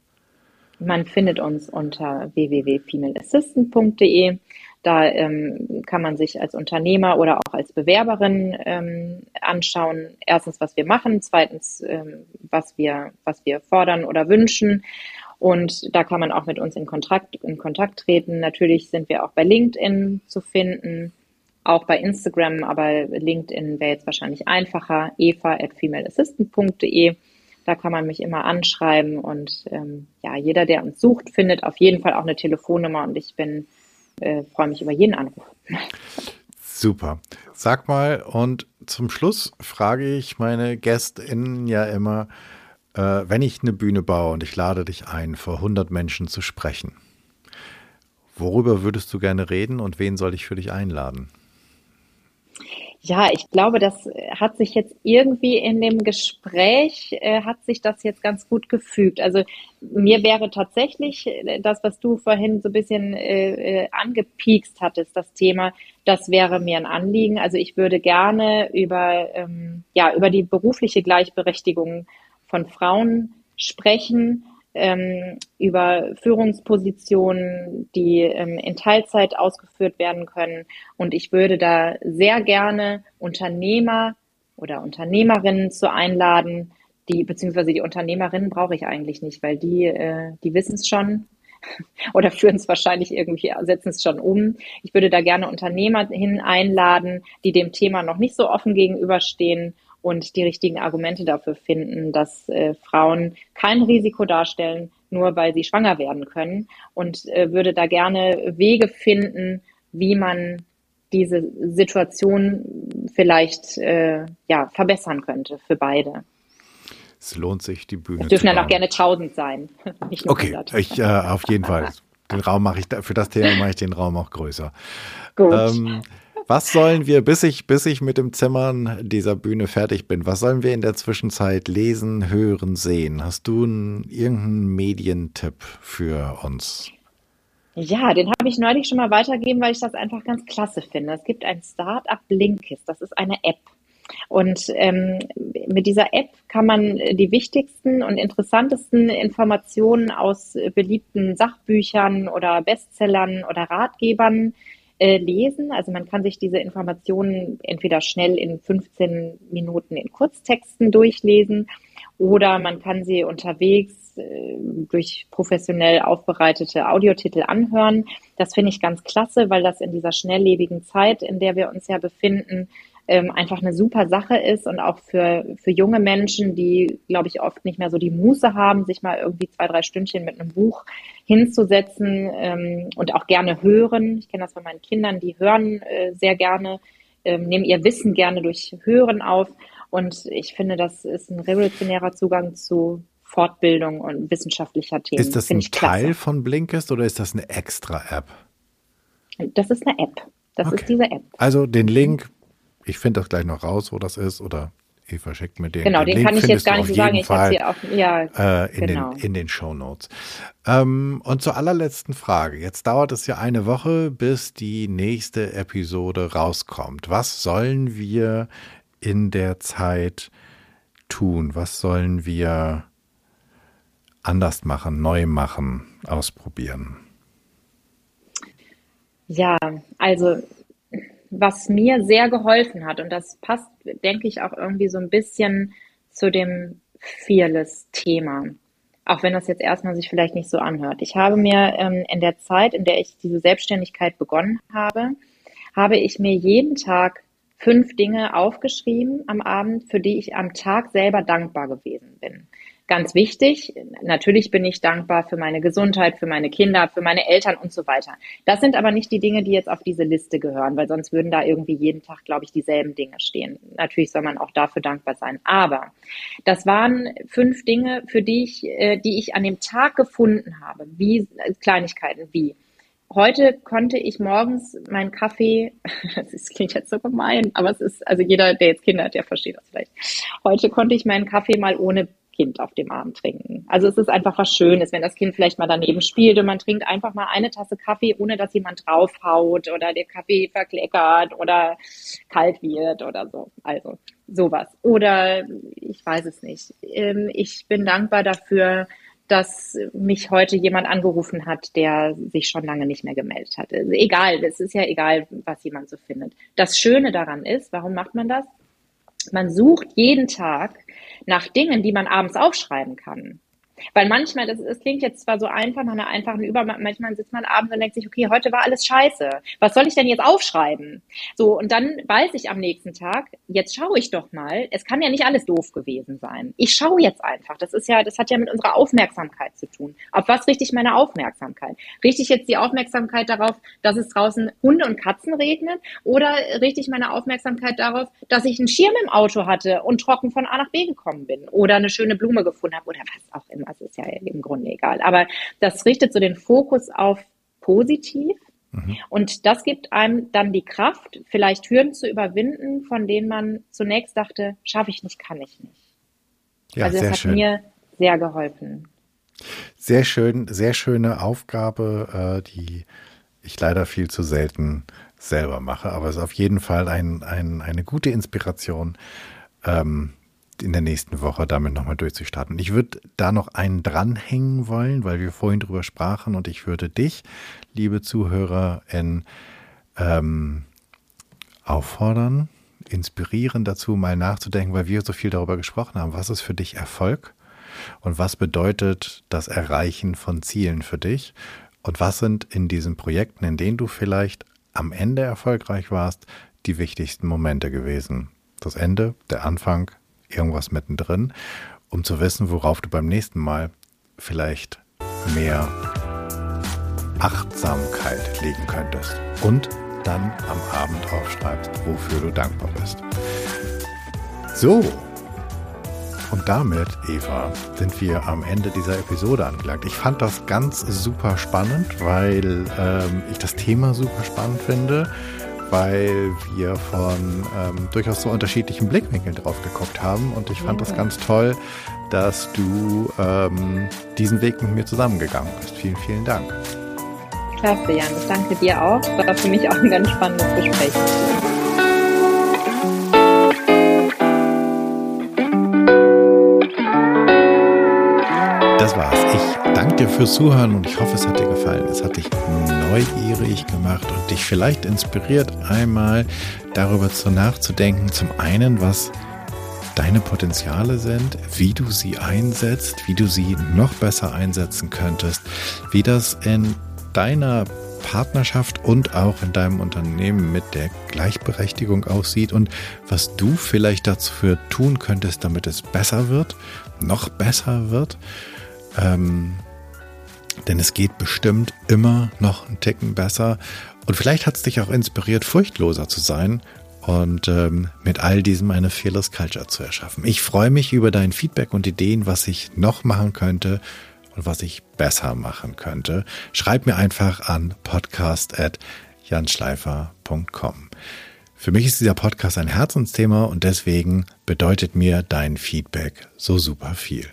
Man findet uns unter www.femaleassistant.de. Da ähm, kann man sich als Unternehmer oder auch als Bewerberin ähm, anschauen, erstens, was wir machen, zweitens, ähm, was, wir, was wir fordern oder wünschen. Und da kann man auch mit uns in Kontakt, in Kontakt treten. Natürlich sind wir auch bei LinkedIn zu finden, auch bei Instagram, aber LinkedIn wäre jetzt wahrscheinlich einfacher, eva at femaleassistant.de. Da kann man mich immer anschreiben und ähm, ja, jeder, der uns sucht, findet auf jeden Fall auch eine Telefonnummer und ich bin, äh, freue mich über jeden Anruf. Super. Sag mal, und zum Schluss frage ich meine GästInnen ja immer, äh, wenn ich eine Bühne baue und ich lade dich ein, vor 100 Menschen zu sprechen, worüber würdest du gerne reden und wen soll ich für dich einladen? Ja, ich glaube, das hat sich jetzt irgendwie in dem Gespräch, äh, hat sich das jetzt ganz gut gefügt. Also mir wäre tatsächlich äh, das, was du vorhin so ein bisschen äh, äh, angepiekst hattest, das Thema, das wäre mir ein Anliegen. Also ich würde gerne über, ähm, ja, über die berufliche Gleichberechtigung von Frauen sprechen ähm, über Führungspositionen, die ähm, in Teilzeit ausgeführt werden können. Und ich würde da sehr gerne Unternehmer oder Unternehmerinnen zu einladen, die, beziehungsweise die Unternehmerinnen brauche ich eigentlich nicht, weil die, äh, die wissen es schon oder führen es wahrscheinlich irgendwie, setzen es schon um. Ich würde da gerne Unternehmer hin einladen, die dem Thema noch nicht so offen gegenüberstehen und die richtigen Argumente dafür finden, dass äh, Frauen kein Risiko darstellen, nur weil sie schwanger werden können und äh, würde da gerne Wege finden, wie man diese Situation vielleicht äh, ja, verbessern könnte für beide. Es lohnt sich, die Bühne. Es dürfen dann auch gerne tausend sein. okay, ich, äh, auf jeden Fall. Den Raum mache ich da, für das Thema mache ich den Raum auch größer. Gut. Ähm, was sollen wir, bis ich, bis ich mit dem Zimmern dieser Bühne fertig bin, was sollen wir in der Zwischenzeit lesen, hören, sehen? Hast du einen, irgendeinen Medientipp für uns? Ja, den habe ich neulich schon mal weitergegeben, weil ich das einfach ganz klasse finde. Es gibt ein Startup Blinkist, das ist eine App. Und ähm, mit dieser App kann man die wichtigsten und interessantesten Informationen aus beliebten Sachbüchern oder Bestsellern oder Ratgebern äh, lesen. Also man kann sich diese Informationen entweder schnell in 15 Minuten in Kurztexten durchlesen oder man kann sie unterwegs äh, durch professionell aufbereitete Audiotitel anhören. Das finde ich ganz klasse, weil das in dieser schnelllebigen Zeit, in der wir uns ja befinden, ähm, einfach eine super Sache ist und auch für, für junge Menschen, die, glaube ich, oft nicht mehr so die Muße haben, sich mal irgendwie zwei, drei Stündchen mit einem Buch hinzusetzen ähm, und auch gerne hören. Ich kenne das von meinen Kindern, die hören äh, sehr gerne, ähm, nehmen ihr Wissen gerne durch Hören auf. Und ich finde, das ist ein revolutionärer Zugang zu Fortbildung und wissenschaftlicher Themen. Ist das ein Teil von Blinkist oder ist das eine extra App? Das ist eine App. Das okay. ist diese App. Also den Link ich finde das gleich noch raus, wo das ist, oder Eva schickt mir den. Genau, den, den Link kann ich jetzt gar nicht sagen. Ich habe hier auf, ja, äh, in, genau. den, in den Show Notes. Ähm, und zur allerletzten Frage. Jetzt dauert es ja eine Woche, bis die nächste Episode rauskommt. Was sollen wir in der Zeit tun? Was sollen wir anders machen, neu machen, ausprobieren? Ja, also was mir sehr geholfen hat, und das passt, denke ich, auch irgendwie so ein bisschen zu dem Fearless-Thema, auch wenn das jetzt erstmal sich vielleicht nicht so anhört. Ich habe mir ähm, in der Zeit, in der ich diese Selbstständigkeit begonnen habe, habe ich mir jeden Tag fünf Dinge aufgeschrieben am Abend, für die ich am Tag selber dankbar gewesen bin. Ganz wichtig, natürlich bin ich dankbar für meine Gesundheit, für meine Kinder, für meine Eltern und so weiter. Das sind aber nicht die Dinge, die jetzt auf diese Liste gehören, weil sonst würden da irgendwie jeden Tag, glaube ich, dieselben Dinge stehen. Natürlich soll man auch dafür dankbar sein. Aber das waren fünf Dinge, für die ich, äh, die ich an dem Tag gefunden habe, wie Kleinigkeiten wie heute konnte ich morgens meinen Kaffee, das klingt jetzt so gemein, aber es ist, also jeder, der jetzt Kinder hat, der versteht das vielleicht. Heute konnte ich meinen Kaffee mal ohne Kind auf dem Arm trinken. Also es ist einfach was Schönes, wenn das Kind vielleicht mal daneben spielt und man trinkt einfach mal eine Tasse Kaffee, ohne dass jemand draufhaut oder der Kaffee verkleckert oder kalt wird oder so. Also sowas. Oder ich weiß es nicht. Ähm, ich bin dankbar dafür, dass mich heute jemand angerufen hat, der sich schon lange nicht mehr gemeldet hat. Also egal, es ist ja egal, was jemand so findet. Das Schöne daran ist, warum macht man das? Man sucht jeden Tag nach Dingen, die man abends aufschreiben kann. Weil manchmal, das, das klingt jetzt zwar so einfach, nach einer einfachen Über, manchmal sitzt man abends und denkt sich, okay, heute war alles scheiße. Was soll ich denn jetzt aufschreiben? So, und dann weiß ich am nächsten Tag, jetzt schaue ich doch mal, es kann ja nicht alles doof gewesen sein. Ich schaue jetzt einfach. Das ist ja, das hat ja mit unserer Aufmerksamkeit zu tun. Auf was richte ich meine Aufmerksamkeit? Richte ich jetzt die Aufmerksamkeit darauf, dass es draußen Hunde und Katzen regnet? Oder richte ich meine Aufmerksamkeit darauf, dass ich einen Schirm im Auto hatte und trocken von A nach B gekommen bin? Oder eine schöne Blume gefunden habe? Oder was auch immer das ist ja im Grunde egal. Aber das richtet so den Fokus auf positiv. Mhm. Und das gibt einem dann die Kraft, vielleicht Hürden zu überwinden, von denen man zunächst dachte, schaffe ich nicht, kann ich nicht. Ja, also das hat schön. mir sehr geholfen. Sehr schön, sehr schöne Aufgabe, äh, die ich leider viel zu selten selber mache, aber es ist auf jeden Fall ein, ein, eine gute Inspiration, ähm, in der nächsten Woche damit nochmal durchzustarten. Ich würde da noch einen dranhängen wollen, weil wir vorhin drüber sprachen und ich würde dich, liebe Zuhörerin, ähm, auffordern, inspirieren dazu, mal nachzudenken, weil wir so viel darüber gesprochen haben. Was ist für dich Erfolg? Und was bedeutet das Erreichen von Zielen für dich? Und was sind in diesen Projekten, in denen du vielleicht am Ende erfolgreich warst, die wichtigsten Momente gewesen? Das Ende, der Anfang, irgendwas mittendrin, um zu wissen, worauf du beim nächsten Mal vielleicht mehr Achtsamkeit legen könntest. Und dann am Abend aufschreibst, wofür du dankbar bist. So. Und damit, Eva, sind wir am Ende dieser Episode angelangt. Ich fand das ganz super spannend, weil ähm, ich das Thema super spannend finde weil wir von ähm, durchaus so unterschiedlichen Blickwinkeln drauf geguckt haben. Und ich fand ja. das ganz toll, dass du ähm, diesen Weg mit mir zusammengegangen bist. Vielen, vielen Dank. Klasse, Jan. Ich danke dir auch. Das war für mich auch ein ganz spannendes Gespräch. Fürs Zuhören und ich hoffe, es hat dir gefallen. Es hat dich neugierig gemacht und dich vielleicht inspiriert, einmal darüber zu nachzudenken. Zum einen, was deine Potenziale sind, wie du sie einsetzt, wie du sie noch besser einsetzen könntest, wie das in deiner Partnerschaft und auch in deinem Unternehmen mit der Gleichberechtigung aussieht und was du vielleicht dafür tun könntest, damit es besser wird, noch besser wird. Ähm, denn es geht bestimmt immer noch einen Ticken besser. Und vielleicht hat es dich auch inspiriert, furchtloser zu sein und ähm, mit all diesem eine Fearless Culture zu erschaffen. Ich freue mich über dein Feedback und Ideen, was ich noch machen könnte und was ich besser machen könnte. Schreib mir einfach an podcast.janschleifer.com. Für mich ist dieser Podcast ein Herzensthema und deswegen bedeutet mir dein Feedback so super viel.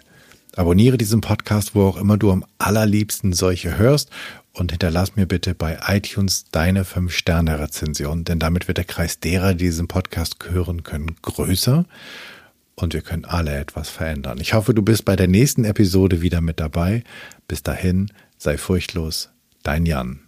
Abonniere diesen Podcast, wo auch immer du am allerliebsten solche hörst und hinterlass mir bitte bei iTunes deine 5-Sterne-Rezension, denn damit wird der Kreis derer, die diesen Podcast hören können, größer und wir können alle etwas verändern. Ich hoffe, du bist bei der nächsten Episode wieder mit dabei. Bis dahin, sei furchtlos, dein Jan.